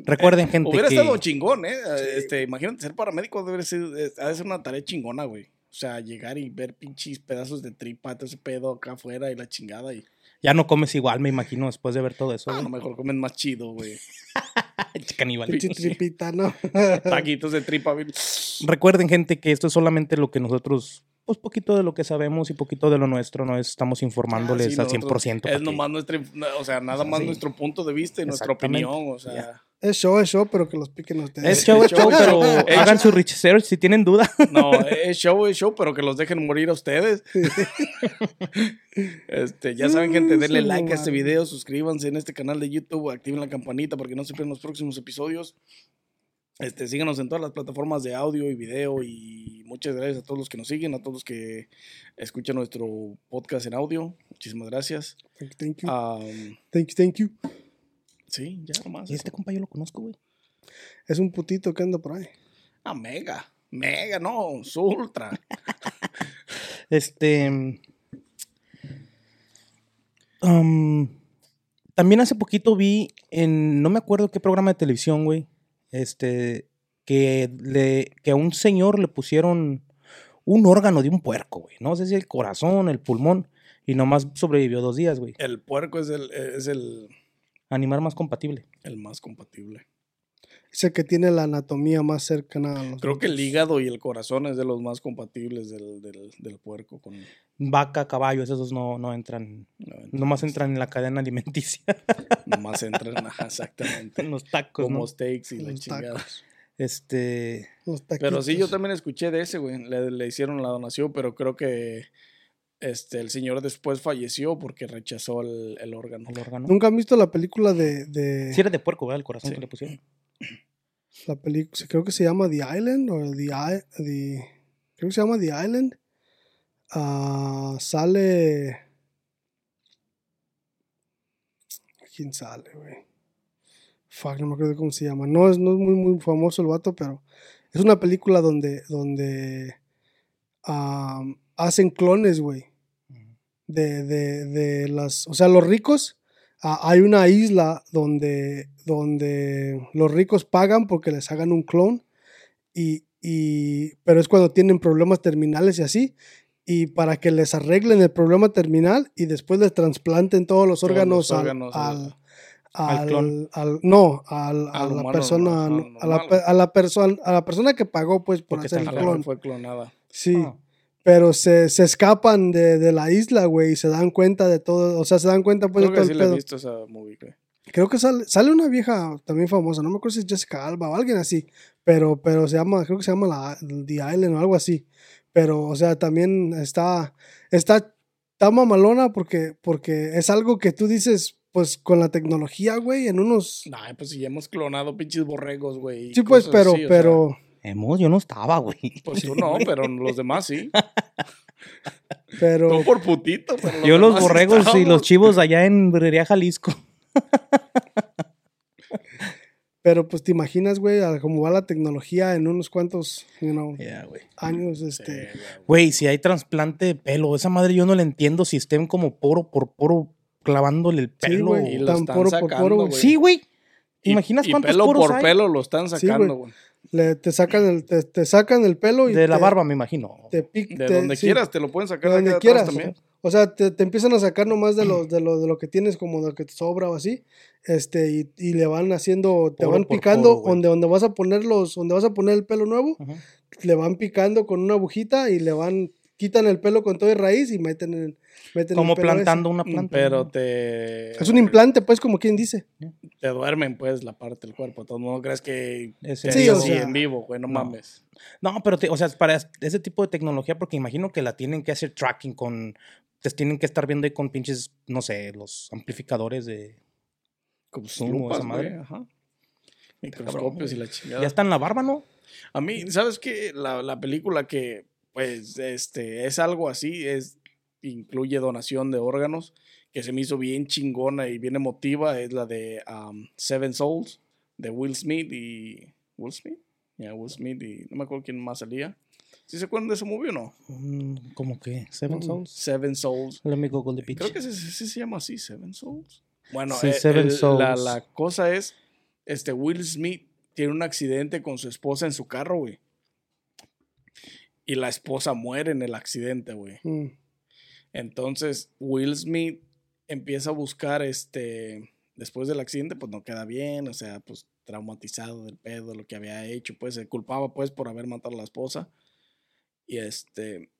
Recuerden, gente, Hubiera que estado chingón, ¿eh? Este, imagínate ser paramédico, debe ser, es- ha de ser una tarea chingona, güey. O sea, llegar y ver pinches pedazos de tripa, todo ese pedo acá afuera y la chingada. Y, ya no comes igual, me imagino, después de ver todo eso. ah, a lo güey. mejor comen más chido, güey. (laughs) Caníbal. Pinche tripita, ¿no? (laughs) Taquitos de tripa, bien. Recuerden, gente, que esto es solamente lo que nosotros, pues poquito de lo que sabemos y poquito de lo nuestro, no estamos informándoles Ah, sí, al nosotros- 100%. Es nomás nuestra, inf- o sea, nada más sí. nuestro punto de vista y nuestra opinión, o sea. Es show, es show, pero que los piquen ustedes. Es show, es show, pero Es hagan show. su research si tienen duda. (laughs) No, (laughs) es show, es show, pero que los dejen morir a ustedes. este, ya saben, gente, denle Su like a este video, suscríbanse en este canal de YouTube, activen la campanita para que no se pierdan los próximos episodios. Este, síganos en todas las plataformas de audio y video y muchas gracias a todos los que nos siguen, a todos los que escuchan nuestro podcast en audio. Muchísimas gracias. Thank you, thank you. Thank you, thank you. Sí, ya nomás. Y este compa yo lo conozco, güey. Es un putito que anda por ahí. Ah, mega. Mega, no, es ultra. (laughs) Este. um, también hace poquito vi en. No me acuerdo qué programa de televisión, güey. Este. Que, le, que a un señor le pusieron un órgano de un puerco, güey. No sé si el corazón, el pulmón. Y nomás sobrevivió dos días, güey. El puerco es el, es el, Animal más compatible. el más compatible. Es el que tiene la anatomía más cercana a los Creo que el hígado y el corazón es de los más compatibles del, del, del puerco. Con, Vaca, caballos, esos no, no entran. no, Nomás entran en la cadena alimenticia. (laughs) Nomás entran, exactamente. en (laughs) los tacos, Como ¿no? steaks y la chingada. Este. Los Pero sí, yo también escuché de ese, güey. Le, le hicieron la donación, pero creo que este, el señor después falleció porque rechazó el, el órgano. El órgano. ¿Nunca han visto la película de, de Si era de puerco, ¿verdad? El corazón Sí. que le pusieron. la película? Creo que se llama The Island o The, The- creo que se llama The Island. Ah, sale ¿Quién sale, güey? Fuck, no me acuerdo cómo se llama. No es, no es muy, muy famoso el vato, pero es una película donde, donde am, hacen clones, güey. De, de, de las. O sea, los ricos. ah, hay una isla donde, donde los ricos pagan porque les hagan un clon. Y, y, pero es cuando tienen problemas terminales y así. Y para que les arreglen el problema terminal y después les trasplanten todos los Todos los órganos, al- al, al al, clon. al- no, al- a la persona, a la, persona, a la persona que pagó pues por Porque hacer el clon. fue clonada. Sí, Ah. Pero se, se escapan de, de la isla, güey, y se dan cuenta de todo, o sea, se dan cuenta pues Creo de que todo sí el he visto esa movie, güey. Creo que sale, sale una vieja también famosa, no me acuerdo si es Jessica Alba o alguien así, pero, pero se llama, creo que se llama la, The Island o algo así. Pero, o sea, también está, está, está mamalona porque, porque es algo que tú dices, pues con la tecnología, güey, en unos... Nah, pues si ya hemos clonado pinches borregos, güey. Sí, pues, pero, así, o sea, pero, Hemos, yo no estaba, güey. pues tú no, pero los demás sí. (laughs) pero, Tú por putito, pero Yo los borregos y los chivos allá en Brería, Jalisco. (laughs) pero pues te imaginas, güey, cómo va la tecnología en unos cuantos, you know, años, este... güey. Si hay trasplante de pelo, esa madre yo no la entiendo si estén como poro por poro clavándole el Sí, pelo. Y lo tan están poro por poro, güey. Sí, güey. ¿Te Y- imaginas y cuántos pelo poros por hay? pelo lo están sacando, güey. Le, te sacan el, te, te sacan el pelo y De la barba, me imagino. te pic- De te- donde sí, quieras, te lo pueden sacar de de donde de quieras. también. O sea, te, te empiezan a sacar nomás de lo, de lo, de lo que tienes, como de lo que te sobra o así. Este, y, y le van haciendo, te Poro van picando poro, donde, donde vas a poner los, donde vas a poner el pelo nuevo, le van picando con una agujita y le van, quitan el pelo con todo y raíz y meten el, meten el Como pelo ese. plantando una planta. Pero te. Es un implante, pues, como quien dice. Te duermen, pues, la parte del cuerpo. Todo el mundo crees que. Es te en Sí, o así sea, en vivo, güey, no, no. mames. No, pero, te- o sea, para ese tipo de tecnología, porque imagino que la tienen que hacer tracking con. Te tienen que estar viendo ahí con pinches, no sé, los amplificadores de. Como Zoom esa madre. güey, ajá. Microscopios y la chingada. Ya está en la barba, ¿no? A mí, ¿sabes qué? La, la película que, pues, este, es algo así, es, incluye donación de órganos, que se me hizo bien chingona y bien emotiva, es la de um, Seven Souls, de Will Smith y... ¿Will Smith? Ya, Will Smith y no me acuerdo quién más salía. ¿Sí se acuerdan de ese movie o no? Mm, ¿Cómo que? ¿Seven Mm. Souls? Seven Souls. Me Google the Creo que sí, sí se llama así, Seven Souls. Bueno, Sí, eh, Seven el- La, Souls. la cosa es, este Will Smith tiene un accidente con su esposa en su carro, güey. Y la esposa muere en el accidente, güey. Mm. Entonces, Will Smith empieza a buscar, este, después del accidente, pues no queda bien, o sea, pues traumatizado del pedo, lo que había hecho, pues se culpaba, pues, por haber matado a la esposa. Y este,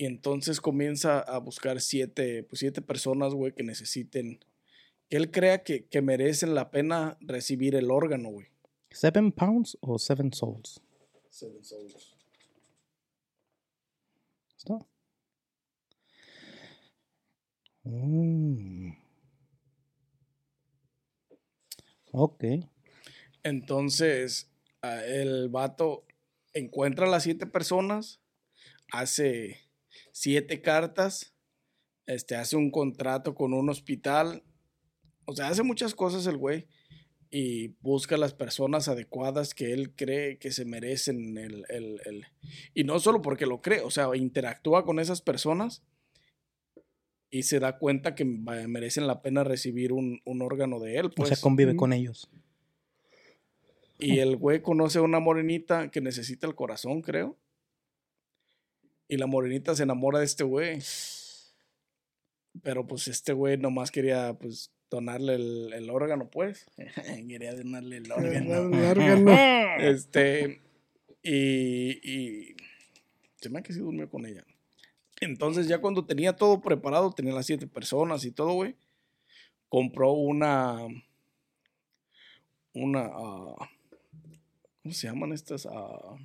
y entonces comienza a buscar siete, pues siete personas, güey, que necesiten, que él crea que, que merecen la pena recibir el órgano, güey. ¿Seven pounds o seven souls? Seven souls. Mm. Ok. Entonces, el vato encuentra a las siete personas, hace siete cartas, este, hace un contrato con un hospital, o sea, hace muchas cosas el güey y busca las personas adecuadas que él cree que se merecen el, el- el- Y no solo porque lo cree, o sea, interactúa con esas personas y se da cuenta que merecen la pena recibir un, un órgano de él. o Pues. sea, convive Mm. con ellos. Y el güey conoce a una morenita que necesita el corazón, creo. Y la morenita se enamora de este güey. Pero pues este güey nomás quería pues donarle el, el órgano, pues. (laughs) quería donarle el órgano. El órgano. (laughs) Este. Y. y se me ha que sí durmió con ella. Entonces, ya cuando tenía todo preparado, tenía las siete personas y todo, güey. Compró una. Una. ah, ¿Cómo se llaman estas? Ah,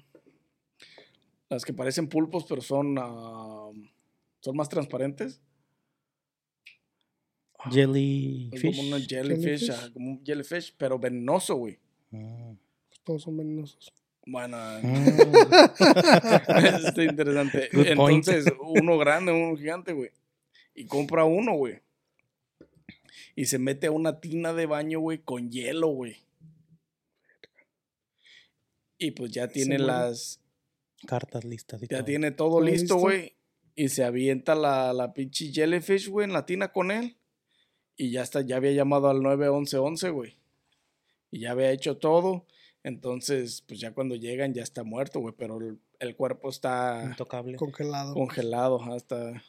las que parecen pulpos, pero son. ah, son más transparentes. Es como una Jellyfish. jellyfish, Jellyfish. ajá, como un jellyfish, pero venenoso, güey. Mm. Todos son venenosos. Bueno, (laughs) Mm. Está interesante. Good point. Entonces, uno grande, uno gigante, güey. Y compra uno, güey. Y se mete a una tina de baño, güey, con hielo, güey. Y pues ya tiene las. Cartas listas y Ya todo. tiene todo ¿Todo listo, listo? güey. Y se avienta la, la pinche jellyfish, güey, en la tina con él. Y ya está, ya había llamado al 911, güey. Y ya había hecho todo. Entonces, pues ya cuando llegan ya está muerto, güey. Pero el, el cuerpo está Intocable. Congelado. congelado, ajá, está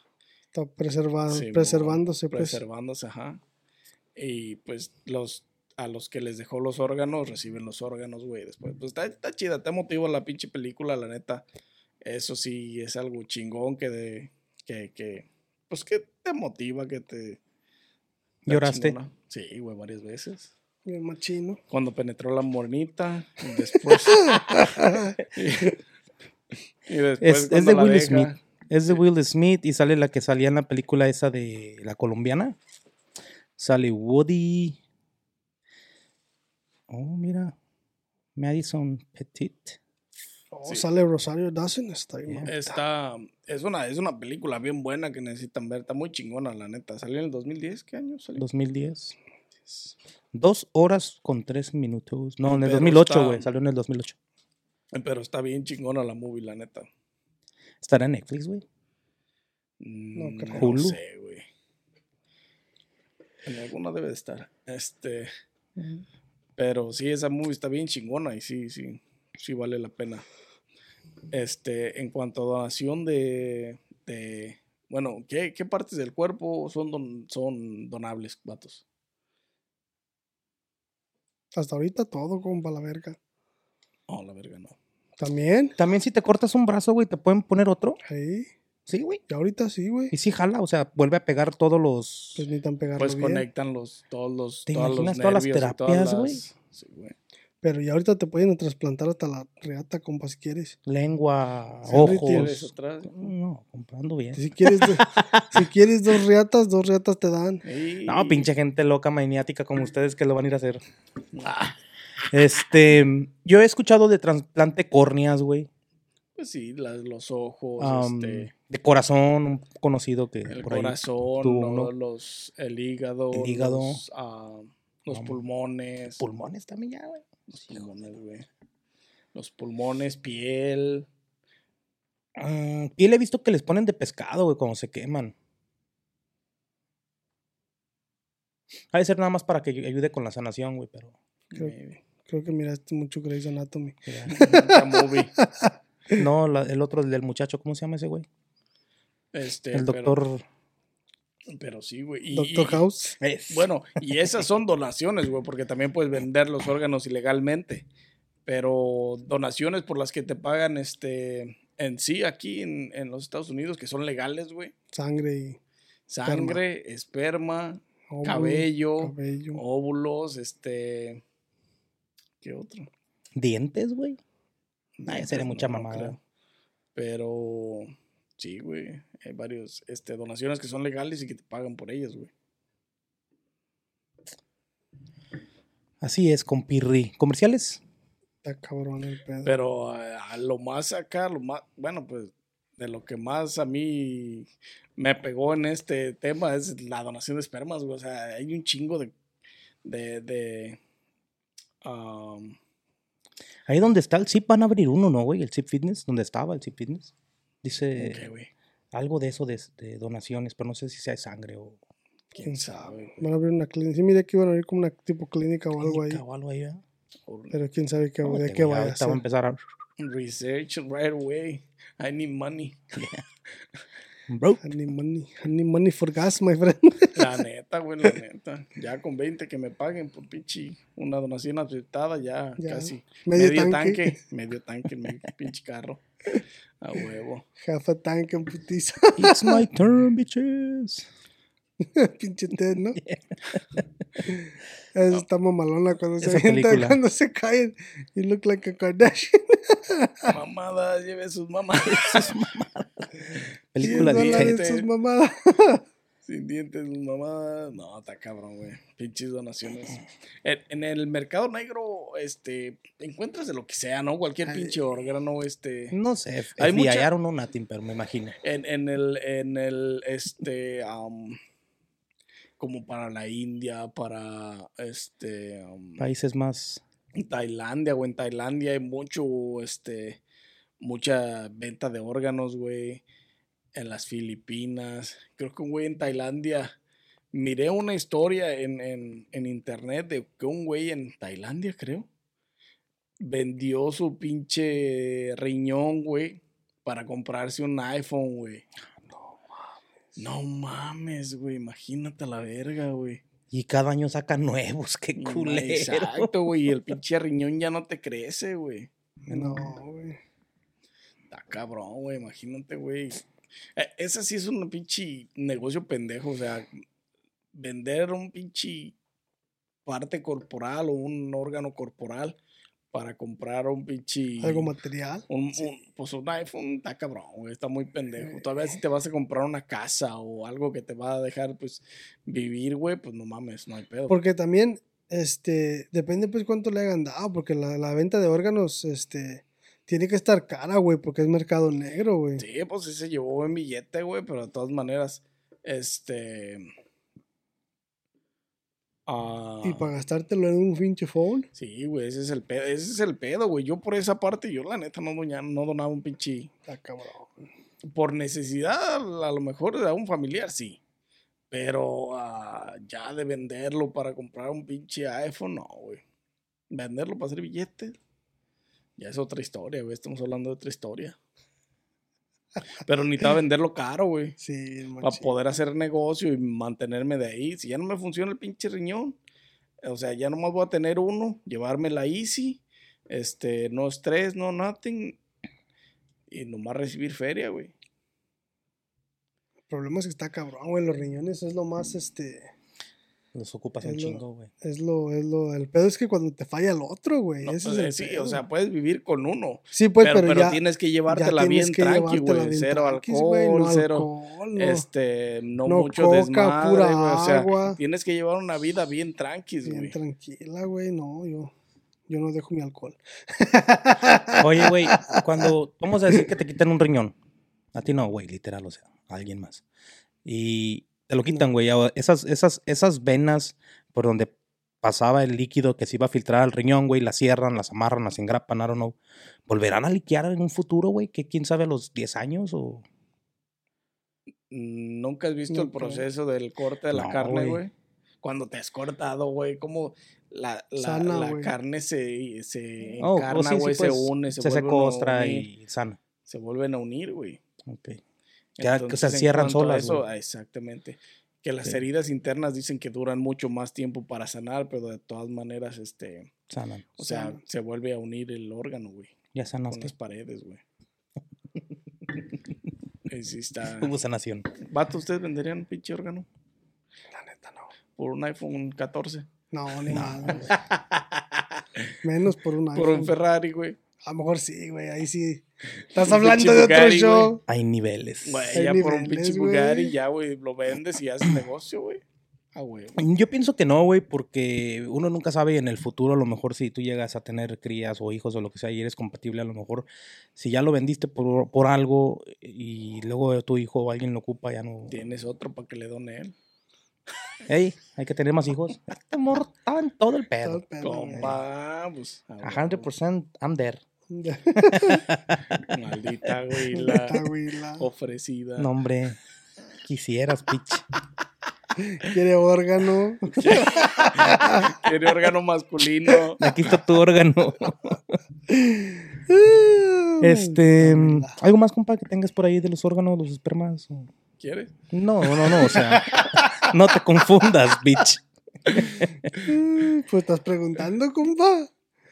Está preservado, sí, preservándose, pues. preservándose, ajá. Y pues los a los que les dejó los órganos reciben los órganos, güey. Después, pues está, está chida, te motiva la pinche película, la neta. Eso sí es algo chingón que de que, que pues que te motiva, que te está ¿Lloraste? chingona. Sí, güey, varias veces. Bien machino. Cuando penetró la morenita y después y, (laughs) (laughs) y después Es, de Will deja. Smith. Es de Will Smith y sale la que salía en la película esa de la colombiana. Sale Woody. Oh, mira. Madison Petit. Oh, Sí. Sale Rosario Dawson. Está ahí, ¿no? Está, es una, es una película bien buena que necesitan ver. Está muy chingona, la neta. Salió en el 2010. ¿Qué año salió? 2010. Dos horas con tres minutos. No, en el Pero 2008, está- güey. Salió en el 2008. Pero está bien chingona la movie, la neta. ¿Estará en Netflix, güey? No, creo. no Hulu. sé, güey. En alguna debe de estar. Este. Pero sí, esa movie está bien chingona y sí, sí, sí vale la pena. Este, en cuanto a donación de. de bueno, ¿qué, qué partes del cuerpo son, don- son donables, vatos? Hasta ahorita todo como para la verga. No, la verga no. También. También si te cortas un brazo, güey, te pueden poner otro. Sí. Sí, güey. Y ahorita sí, güey. Y sí jala, o sea, vuelve a pegar todos los... Pues necesitan pegarlo Pues bien. conectan los, todos los, ¿Te todos los imaginas todas las terapias, güey? las- sí, güey. Pero ya ahorita te pueden trasplantar hasta la reata, compa, si quieres. lengua, Sí, ahorita ¿Tienes ojos. atrás? No, comprando bien. Si quieres, do- si quieres dos reatas, dos reatas te dan. No, pinche gente loca, maniática como ustedes que lo van a ir a hacer. Este, yo he escuchado de trasplante córneas, güey. Pues sí, las- los ojos, este, De corazón, un conocido que el por ahí corazón, uno. los, el hígado, El hígado. los, ah, los pulmones. Pulmones también ya, güey. Los pulmones, güey. Los pulmones, piel. Ah, piel he visto que les ponen de pescado, güey, cuando se queman. Ha de ser nada más para que ayude con la sanación, güey, pero... Creo- maybe. Creo que miraste mucho Grey's Anatomy. (laughs) No, la- el otro, el del muchacho, ¿cómo se llama ese güey? Este, El doctor... Pero, sí, güey. Doctor y- House. Es. Bueno, y esas son donaciones, güey, porque también puedes vender los órganos ilegalmente. Pero donaciones por las que te pagan este en sí aquí en, en los Estados Unidos, que son legales, güey. Sangre y Sangre, esperma, óvulo, cabello, cabello. óvulos, este. ¿Qué otro? ¿Dientes, güey? Ah, ya sería mucha no, no mamada. creo. Pero sí, güey. Hay varios este, donaciones que son legales y que te pagan por ellas, güey. Así es, con Pirri. ¿Comerciales? Está cabrón el pedo. Pero a, a lo más acá, lo más, bueno, pues de lo que más a mí me pegó en este tema es la donación de espermas, güey. O sea, hay un chingo de, de, de um, Ahí donde está el ZIP van a abrir uno, ¿no, güey? El ZIP Fitness, donde estaba el ZIP Fitness. Dice ¿qué, güey? Algo de eso de, de donaciones, pero no sé si sea de sangre o ¿Quién sabe? Van a abrir una clínica. Sí, miré que iban a abrir como una tipo clínica o algo ahí. clínica o algo ahí, ¿verdad? Pero quién sabe qué, No, de qué a- vaya a ahorita va a empezar a... Research right away. I need money. (laughs) Bro, I need money. I need money for gas, my friend. (laughs) La neta, güey, la neta. Ya con 20 que me paguen por pinche una donación aceptada, ya, Ya. casi. Medio Medio, tanque. tanque. Medio tanque mi pinche carro. A huevo. Half a tank en putiza. it's my (laughs) turn, bitches. (laughs) Pinche Ted, ¿no? (laughs) Eso está mamalona cuando se Esa avienta, película. cuando se caen. You look like a Kardashian. Mamada, lleve sus mamadas. Película Diez de dólares Ted. sus mamadas. Sin dientes, mamadas. No, está cabrón, güey. Pinches donaciones. En, en el mercado negro, este, encuentras de lo que sea, ¿no? Cualquier pinche órgano, este. No sé, Hay mucha- don't know nothing, pero me imagino. En, en el, en el, este, am, como para la India, para, este, am, Países más... Tailandia, güey. En Tailandia hay mucho, este, mucha venta de órganos, güey. En las Filipinas. Creo que un güey en Tailandia. Miré una historia en, en, en internet de que un güey en Tailandia, creo, vendió su pinche riñón, güey, para comprarse un iPhone, güey. No mames, güey. Imagínate la verga, güey. Y cada año sacan nuevos, qué culero. Exacto, güey. Y el (laughs) pinche riñón ya no te crece, güey. No, güey. Está cabrón, güey. Imagínate, güey. Eh, ese sí es un pinche negocio pendejo. O sea, vender un pinche parte corporal o un órgano corporal para comprar un pinche. Algo material. un, un- pues un iPhone está cabrón, está muy pendejo. Todavía si te vas a comprar una casa o algo que te va a dejar, pues, vivir, güey, pues no mames, no hay pedo. Porque también, este, depende pues cuánto le hayan dado, porque la, la venta de órganos, este, tiene que estar cara, güey, porque es mercado negro, güey. Sí, pues sí se llevó buen billete, güey, pero de todas maneras, este... ah, Y para gastártelo en un pinche phone. Sí, güey, ese es el pedo, ese es el pedo, güey. Yo por esa parte, yo la neta no, doña- no donaba un pinche... Está cabrón. Por necesidad, a lo mejor de un familiar, sí. Pero ah, ya de venderlo para comprar un pinche iPhone, no, güey. Venderlo para hacer billetes, ya es otra historia, güey. Estamos hablando de otra historia. Pero necesitaba venderlo caro, güey. Sí, Para poder hacer negocio y mantenerme de ahí. Si ya no me funciona el pinche riñón, o sea, ya nomás voy a tener uno, llevarme la easy, este, no estrés, no nothing. Y nomás recibir feria, güey. El problema es que está cabrón, güey. Los riñones es lo más, este, Los ocupas Es un lo- chingo, güey. es lo, es lo, el pedo es que cuando te falla el otro, güey. No, ese es el sí, o pedo. sea, puedes vivir con uno. sí, pues, pero, pero, pero ya, tienes que ya llevártela tienes bien que tranqui, güey. Cero tranquis, alcohol, güey, no cero. alcohol, no- Este, no, no mucho coca, desmadre, pura güey, O sea, agua. tienes que llevar una vida bien tranqui, bien güey. tranquila, güey. No, yo, yo no dejo mi alcohol. Oye, güey, (laughs) cuando vamos a decir que te quitan un riñón, a ti no, güey, literal, o sea, a alguien más. Y te lo quitan, güey. Esas, esas, esas venas por donde pasaba el líquido que se iba a filtrar al riñón, güey, las cierran, las amarran, las engrapan, I don't know. ¿Volverán a liquear en un futuro, güey? Que quién sabe a los 10 años o... Mm, ¿Nunca has visto el proceso del corte de la No, carne, güey. güey? Cuando te has cortado, güey, como la, la, Sana, la güey. carne se, se Oh, oh, encarna, sí, sí, güey, pues, se une, se, se, costra unir, y sana. se vuelven a unir, güey. Ok. Ya, que se cierran solas, eso, güey. ah, exactamente. Que las Sí. heridas internas dicen que duran mucho más tiempo para sanar, pero de todas maneras, este, Sanan. o sea, se vuelve a unir el órgano, güey, Ya con sanaste. las paredes, güey. (laughs) Sí está. Hubo sanación. Vato, ¿ustedes venderían un pinche órgano? La neta, no. Por un iPhone 14. No, ni güey. Menos por un Por iPhone. un Ferrari, güey. A lo mejor sí, güey. Ahí sí. (laughs) Estás hablando de otro show. Hay niveles. Güey, ya por un pinche. Bugatti, ya, güey, lo vendes y haces negocio, güey. Ah, güey. Yo pienso que no, güey, porque uno nunca sabe en el futuro, a lo mejor si tú llegas a tener crías o hijos o lo que sea y eres compatible, a lo mejor si ya lo vendiste por, por algo y luego tu hijo o alguien lo ocupa, ya no... Tienes otro para que le done él. Ey, hay que tener más hijos. (laughs) Este morro estaba en todo el Todo el pedo. Compa, pues. a A huevo. 100% I'm there. (laughs) Maldita, güey, Puta, la güey, la- ofrecida. No, hombre. Quisieras, pitch. Quiere órgano. (laughs) Quiere órgano masculino. Aquí está tu órgano. (laughs) Este, ¿algo más, compa, que tengas por ahí de los órganos, los espermas? o- ¿Quieres? No, no, no, o sea, no te confundas, bitch. Pues estás preguntando, compa.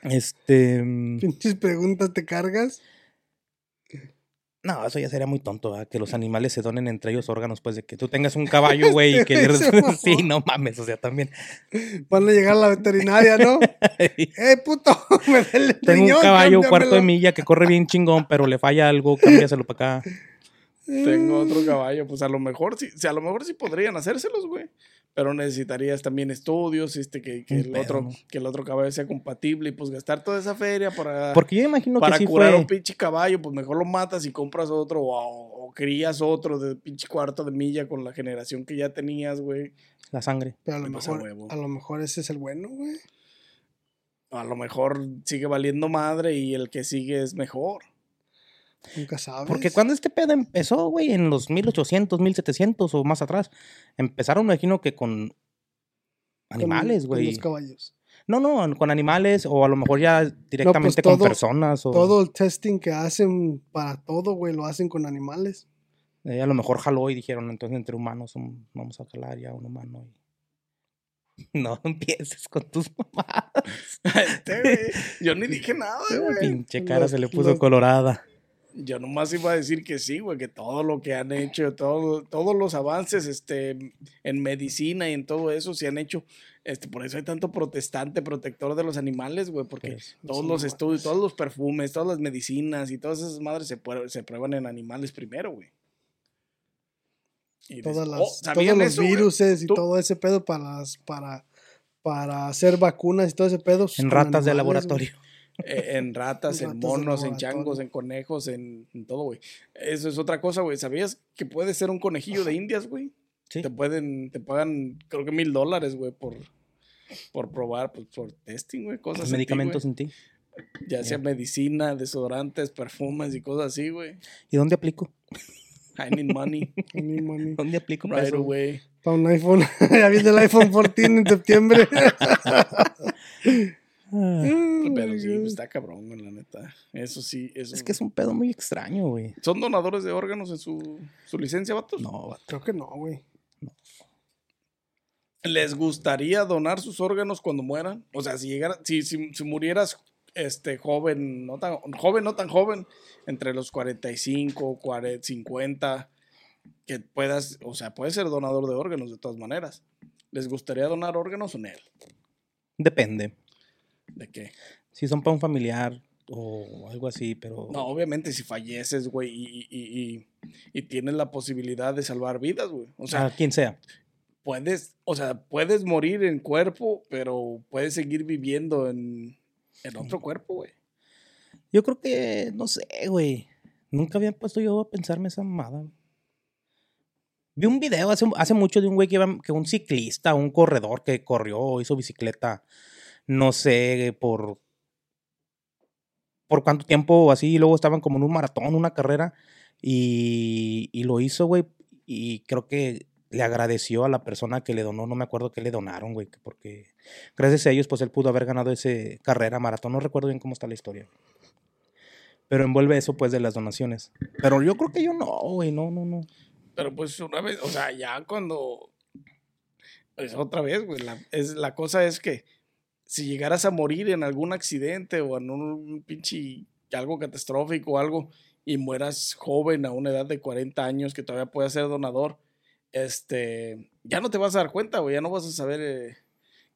Este, mm, Pinches preguntas te cargas. no, eso ya sería muy tonto, ¿verdad? Que los animales se donen entre ellos órganos, pues de que tú tengas un caballo, güey, y que (laughs) le... (laughs) Sí, no mames, o sea, también. Van a llegar a la veterinaria, ¿no? (laughs) ¡Eh, puto! Me el Tengo un caballo cuarto de milla que corre bien chingón, pero le falla algo, cámbiaselo para acá. Tengo otro caballo. Pues a lo mejor sí, sí, a lo mejor sí podrían hacérselos, güey. Pero necesitarías también estudios, este, que, que el pedo, otro, ¿no? que el otro caballo sea compatible y pues gastar toda esa feria para, Porque yo imagino para que sí curar fue... un pinche caballo, pues mejor lo matas y compras otro o, o crías otro de pinche cuarto de milla con la generación que ya tenías, güey. La sangre. Pero a lo, mejor, huevo. a lo mejor ese es el bueno, güey. A lo mejor sigue valiendo madre y el que sigue es mejor. Nunca sabes. Porque cuando este pedo empezó, güey, en los 1800, 1700 o más atrás, empezaron, me imagino que con Con- animales, con güey. los caballos. No, no, con animales o a lo mejor ya directamente con pues todo- personas o Todo el testing que hacen para todo, güey, lo hacen con animales. eh, a lo mejor jaló y dijeron, entonces entre humanos um, vamos a jalar ya un humano. y- (laughs) No empieces con tus mamadas. (laughs) Este, Yo ni dije nada, (laughs) güey. Pinche cara Los- se le puso los- colorada. Yo nomás iba a decir que sí, güey, que todo lo que han hecho, todo, todos los avances este, en medicina y en todo eso se han hecho. Este, por eso hay tanto protestante, protector de los animales, güey, porque Pues, todos los estudios, todos los perfumes, todas las medicinas y todas esas madres se, se prueban en animales primero, güey. Y Todas las, oh, ¿sabían todos los viruses y Tú- todo ese pedo para, las- para, para hacer vacunas y todo ese pedo. En ratas de laboratorio. En ratas, En en ratas de monos, en changos, en conejos, en, en todo, güey. Eso es otra cosa, güey. ¿Sabías que puede ser un conejillo de indias, güey? Sí. Te pueden, te pagan, creo que mil dólares, güey, por, por probar, pues, por testing, güey, cosas en medicamentos en ti. Ya sea medicina, desodorantes, perfumes y cosas así, güey. ¿Y dónde aplico? I need money (laughs) güey. Any money. (laughs) ¿Dónde aplico para right eso? away. (laughs) Para un iPhone. ya viene el iPhone 14 en septiembre. Ah, Pero sí, está cabrón, güey, la neta. Eso sí, eso. es que es un pedo muy extraño, güey. ¿Son donadores de órganos en su, su licencia, vatos? No, vato. Creo que no, güey. ¿Les gustaría donar sus órganos cuando mueran? O sea, si llegara, si, si, si murieras este joven, no tan joven, no tan joven, entre los 45, 40, 50, que puedas, o sea, puedes ser donador de órganos de todas maneras. ¿Les gustaría donar órganos o no? Depende. ¿De qué? Si son para un familiar o algo así, pero... No, obviamente si falleces, güey, y, y, y, y tienes la posibilidad de salvar vidas, güey. O sea, a quien sea. puedes, o sea, puedes morir en cuerpo, pero puedes seguir viviendo en, en otro cuerpo, güey. Yo creo que, no sé, güey. Nunca había puesto yo a pensarme esa mamada. Vi un video hace, hace mucho de un güey que, iba- que un ciclista, un corredor que corrió, hizo bicicleta, no sé, por por cuánto tiempo así, y luego estaban como en un maratón, una carrera, y, y lo hizo, güey, y creo que le agradeció a la persona que le donó, no me acuerdo qué le donaron, güey, que porque gracias a ellos, pues él pudo haber ganado ese carrera, maratón, no recuerdo bien cómo está la historia. Pero envuelve eso, pues, de las donaciones. Pero yo creo que yo no, güey, no, no, no. Pero pues una vez, o sea, ya cuando... Pues otra vez, güey, la, es, la cosa es que si llegaras a morir en algún accidente o en un pinche algo catastrófico o algo y mueras joven a una edad de 40 años que todavía puedas ser donador, este, ya no te vas a dar cuenta, güey, ya no vas a saber eh,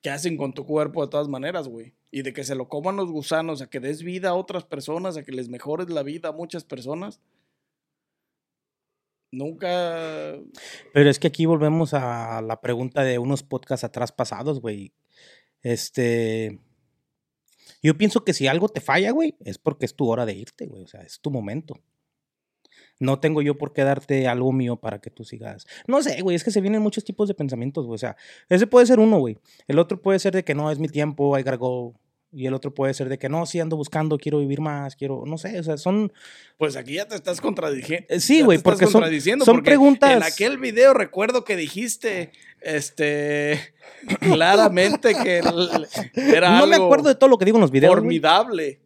qué hacen con tu cuerpo de todas maneras, güey. Y de que se lo coman los gusanos, a que des vida a otras personas, a que les mejores la vida a muchas personas. Nunca. Pero es que aquí volvemos a la pregunta de unos podcasts atrás pasados, güey. Este. Yo pienso que si algo te falla, güey, es porque es tu hora de irte, güey. O sea, es tu momento. No tengo yo por qué darte algo mío para que tú sigas. No sé, güey, es que se vienen muchos tipos de pensamientos, güey. O sea, ese puede ser uno, güey. El otro puede ser de que no, es mi tiempo, I gotta go. Y el otro puede ser de que no, sí ando buscando, quiero vivir más, quiero, no sé, o sea, son... Pues aquí ya te estás contradiciendo. Eh, sí, güey, porque son, son preguntas... En aquel video recuerdo que dijiste, este, (clears throat) claramente que era No me acuerdo de todo lo que digo en los videos. Formidable.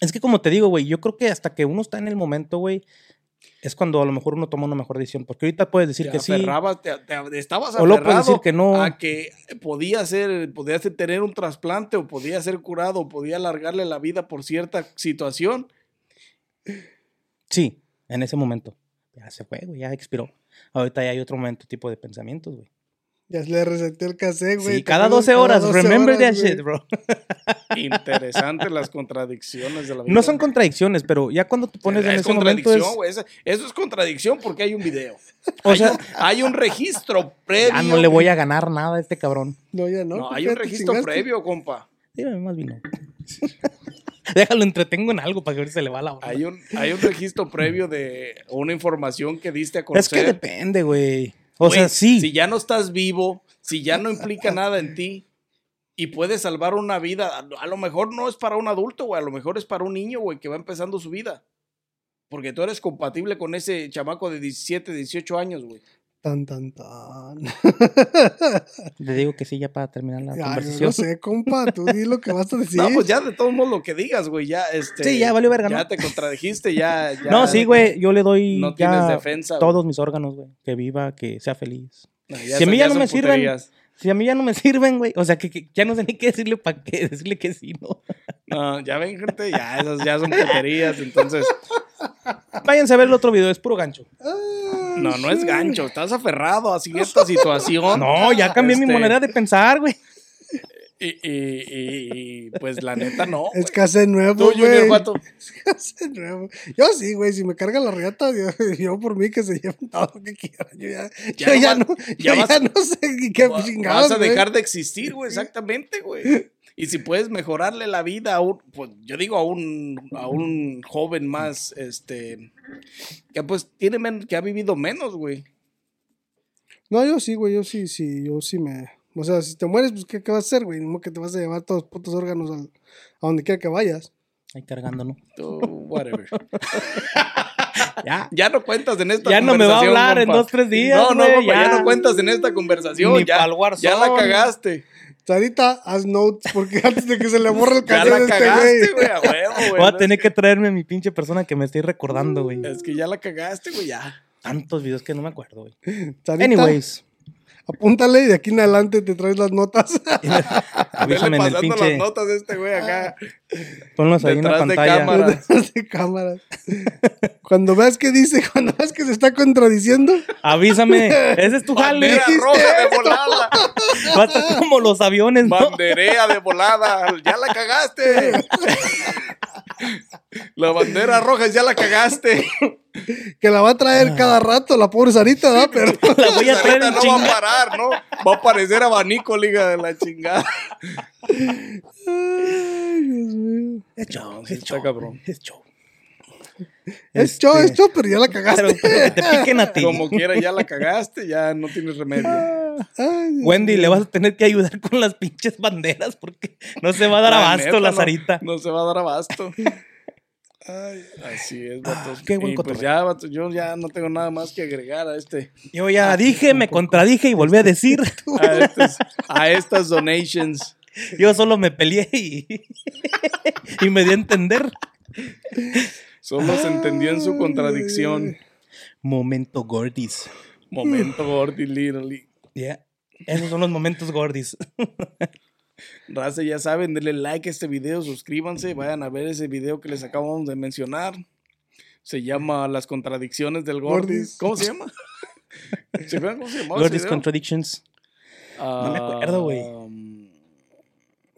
Es que como te digo, güey, yo creo que hasta que uno está en el momento, güey, es cuando a lo mejor uno toma una mejor decisión. Porque ahorita puedes decir que sí. Te, estabas o puedes decir que no. a que podía ser, podía tener un trasplante o podía ser curado o podía alargarle la vida por cierta situación. Sí, en ese momento. Ya se fue, güey, ya expiró. Ahorita ya hay otro momento, tipo de pensamientos, güey. Ya le reseté el cassette, güey. Sí, cada 12 horas. Remember that shit, bro. Interesante las contradicciones de la vida. No son contradicciones, pero ya cuando te pones en ese momento es... Eso, eso, es contradicción porque hay un video. O sea, hay un registro previo. Ya no le voy a ganar nada a este cabrón. No, ya no. No, hay un registro previo, compa. Dime más vino. (laughs) Déjalo entretengo en algo para que se le va la hora. Hay un, hay un registro previo de una información que diste a conocer. Es que depende, güey. O sea, sí. Si ya no estás vivo, si ya no implica nada en ti y puedes salvar una vida, a, lo mejor no es para un adulto, güey, a lo mejor es para un niño, güey, que va empezando su vida. Porque tú eres compatible con ese chamaco de 17, 18 años, güey. Tan, tan, tan. (laughs) Le digo que sí, ya para terminar la conversación. Yo no sé, compa, tú di lo que vas a (laughs) decir. No, pues ya de todos modos lo que digas, güey, ya, este... Sí, ya valió verga, Ya te contradijiste, ya, (laughs) ya... No, sí, güey, yo le doy no ya tienes defensa, todos mis órganos, güey, que viva, que sea feliz. si a mí ya, no me sirven, si a mí ya no me sirven, güey, o sea, que, ya no sé ni qué decirle para qué, decirle que sí, ¿no? No, ya ven, gente, ya esas ya son puterías, entonces... Váyanse a ver el otro video, es puro gancho. No, no es gancho, estás aferrado a cierta (laughs) situación. No, ya cambié mi Este, manera de pensar, güey. Y, y, y- y, pues la neta no. Es güey. cassette nuevo, Tú. Junior Cuato. (laughs) Es cassette nuevo. Yo sí, güey, si me carga la riata, yo, yo por mí que se lleven todo lo que quieran. Yo ya, Ya yo ya, no no, vas- yo ya ya vas- no sé qué- qué Va- chingados, Vas a dejar de existir, güey, exactamente, güey. Y si puedes mejorarle la vida a un, pues yo digo a un, a un joven más, este, que pues tiene men- que ha vivido menos, güey. No, yo sí, güey, yo sí, sí, yo sí me... O sea, si te mueres, pues, ¿qué, qué vas a hacer, güey? No que te vas a llevar todos los putos órganos al- a donde quiera que vayas. Ahí cargando, ¿no? Tú, whatever. (laughs) Ya. Ya no cuentas en esta Ya no me va a conversación, hablar en dos, tres días, No, no, compa, ya. ya. no cuentas en esta conversación. Ni ya, ya la cagaste. Sarita, haz notes, porque (laughs) antes de que se le borre el Ya cassette la este cagaste, güey. güey, a huevo, güey. Voy a No tener que traerme a mi pinche persona que me estoy recordando, güey. Es que ya la cagaste, güey, ya. Tantos videos que no me acuerdo, güey. (laughs) Sarita, Anyways, apúntale y de aquí en adelante te traes las notas. (laughs) avísame en el pinche. las notas de este güey acá. Ponlos ahí en la Detrás de pantalla. (laughs) Detrás de cámaras. Cuando veas que dice, cuando veas que se está contradiciendo, Avísame. Ese es tu jale. Bandera roja de volada. Va a estar como los aviones, ¿no? Banderea de volada. Ya la cagaste. La bandera roja, ya la cagaste. que la va a traer cada rato la pobre Sarita, ¿verdad? Pero La voy a traer no va a parar, ¿no? Va a parecer abanico, liga de la chingada. Ay, Dios mío. Es show, es está show. cabrón. Es show. Es show, Este, es show, pero ya la cagaste. Pero, pero que te piquen a ti. Como quiera, ya la cagaste, ya no tienes remedio. Ay, Dios Wendy, le vas a tener que ayudar con las pinches banderas porque no se va a dar La abasto neta, la no- Sarita. No, se va a dar abasto. Ay, así es, vatos. qué buen Y pues ya, vatos, yo ya no tengo nada más que agregar a este, Yo ya dije, me contradije y volví a decir. (laughs) a, estes- a estas donations. (laughs) Yo solo me peleé y, (laughs) y me di a entender. Solo se entendió en su contradicción. Momento gordis. Momento gordi, literally. Yeah. Esos son los momentos gordis. (laughs) Raza, ya saben, denle like a este video, suscríbanse, vayan a ver ese video que les acabamos de mencionar. Se llama Las contradicciones del Gordis. Gordis. ¿Cómo se llama? ¿Se acuerdan cómo se llamaba ese Gordis? Contradictions. no me acuerdo, güey.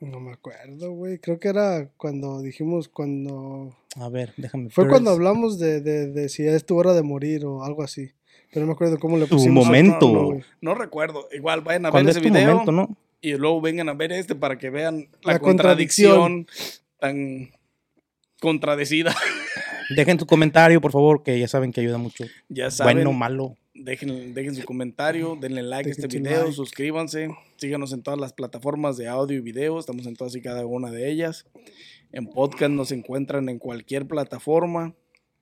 No me acuerdo, güey. Creo que era cuando dijimos, cuando... A ver, déjame Fue cuando hablamos de, de, de si es tu hora de morir o algo así. Pero no me acuerdo cómo le Tu pusimos. momento. No, no, güey. No recuerdo. Igual vayan a ver ese es tu video momento, ¿no? y luego vengan a ver este para que vean la, La contradicción tan contradecida. Dejen su comentario, por favor, que ya saben que ayuda mucho. ya saben. Bueno, malo. Dejen, dejen su comentario, denle like a este video, like. suscríbanse, síganos en todas las plataformas de audio y video, estamos en todas y cada una de ellas. En podcast nos encuentran en cualquier plataforma.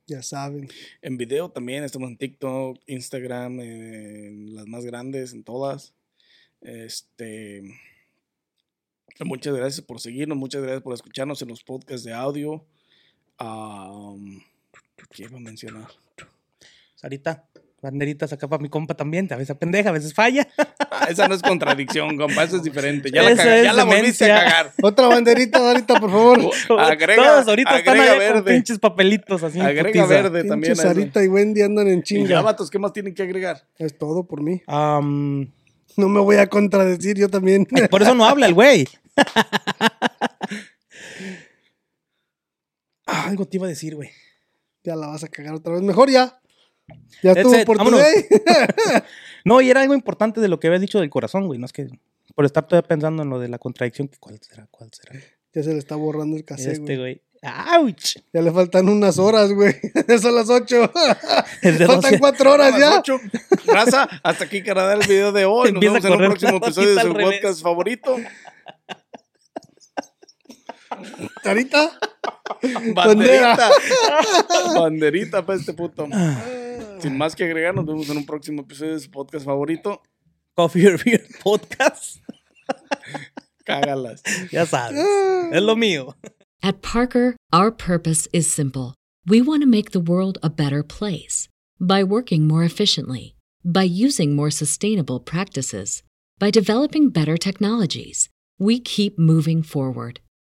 Ya saben. En video también estamos en TikTok, Instagram, en las más grandes, en todas. Este. Muchas gracias por seguirnos, muchas gracias por escucharnos en los podcasts de audio. ¿Qué iba a mencionar? Sarita, banderitas acá para mi compa también. A veces pendeja, a veces falla. Ah, esa no es contradicción, compa, eso es diferente. Ya la, caga- ya la volviste a cagar. Otra banderita ahorita, por favor. Agrega, Todos ahorita están agrega con verde. pinches papelitos así. Agrega putiza. verde Pinche también. Sarita y Wendy andan en Y ya, chinga. vatos, ¿qué más tienen que agregar? Es todo por mí. No me voy a contradecir yo también. por eso no habla el güey. Ah, (laughs) algo te iba a decir, güey. ya la vas a cagar otra vez. Mejor ya. Ya estuvo it, por. (laughs) No, y era algo importante de lo que habías dicho del corazón, güey. No es que por estar todavía pensando en lo de la contradicción. que ¿Cuál será? ¿Cuál será? Ya se le está borrando el cassette, este, güey. ¡Auch! Ya le faltan unas horas, güey. (laughs) Son las ocho. (laughs) El de faltan 12. cuatro horas A las ya. ocho. Raza, hasta aquí Canadá el video de hoy. Nos Empieza vemos a en un próximo episodio de su podcast favorito. Sarita. Banderita. (laughs) Banderita para este puto. Ah. Sin más que agregar, nos vemos en un próximo episodio de su podcast favorito. Coffee or Beer Podcast. Cágalas. Ya sabes. es lo mío. At Parker, our purpose is simple. We want to make the world a better place by working more efficiently, by using more sustainable practices, by developing better technologies. We keep moving forward.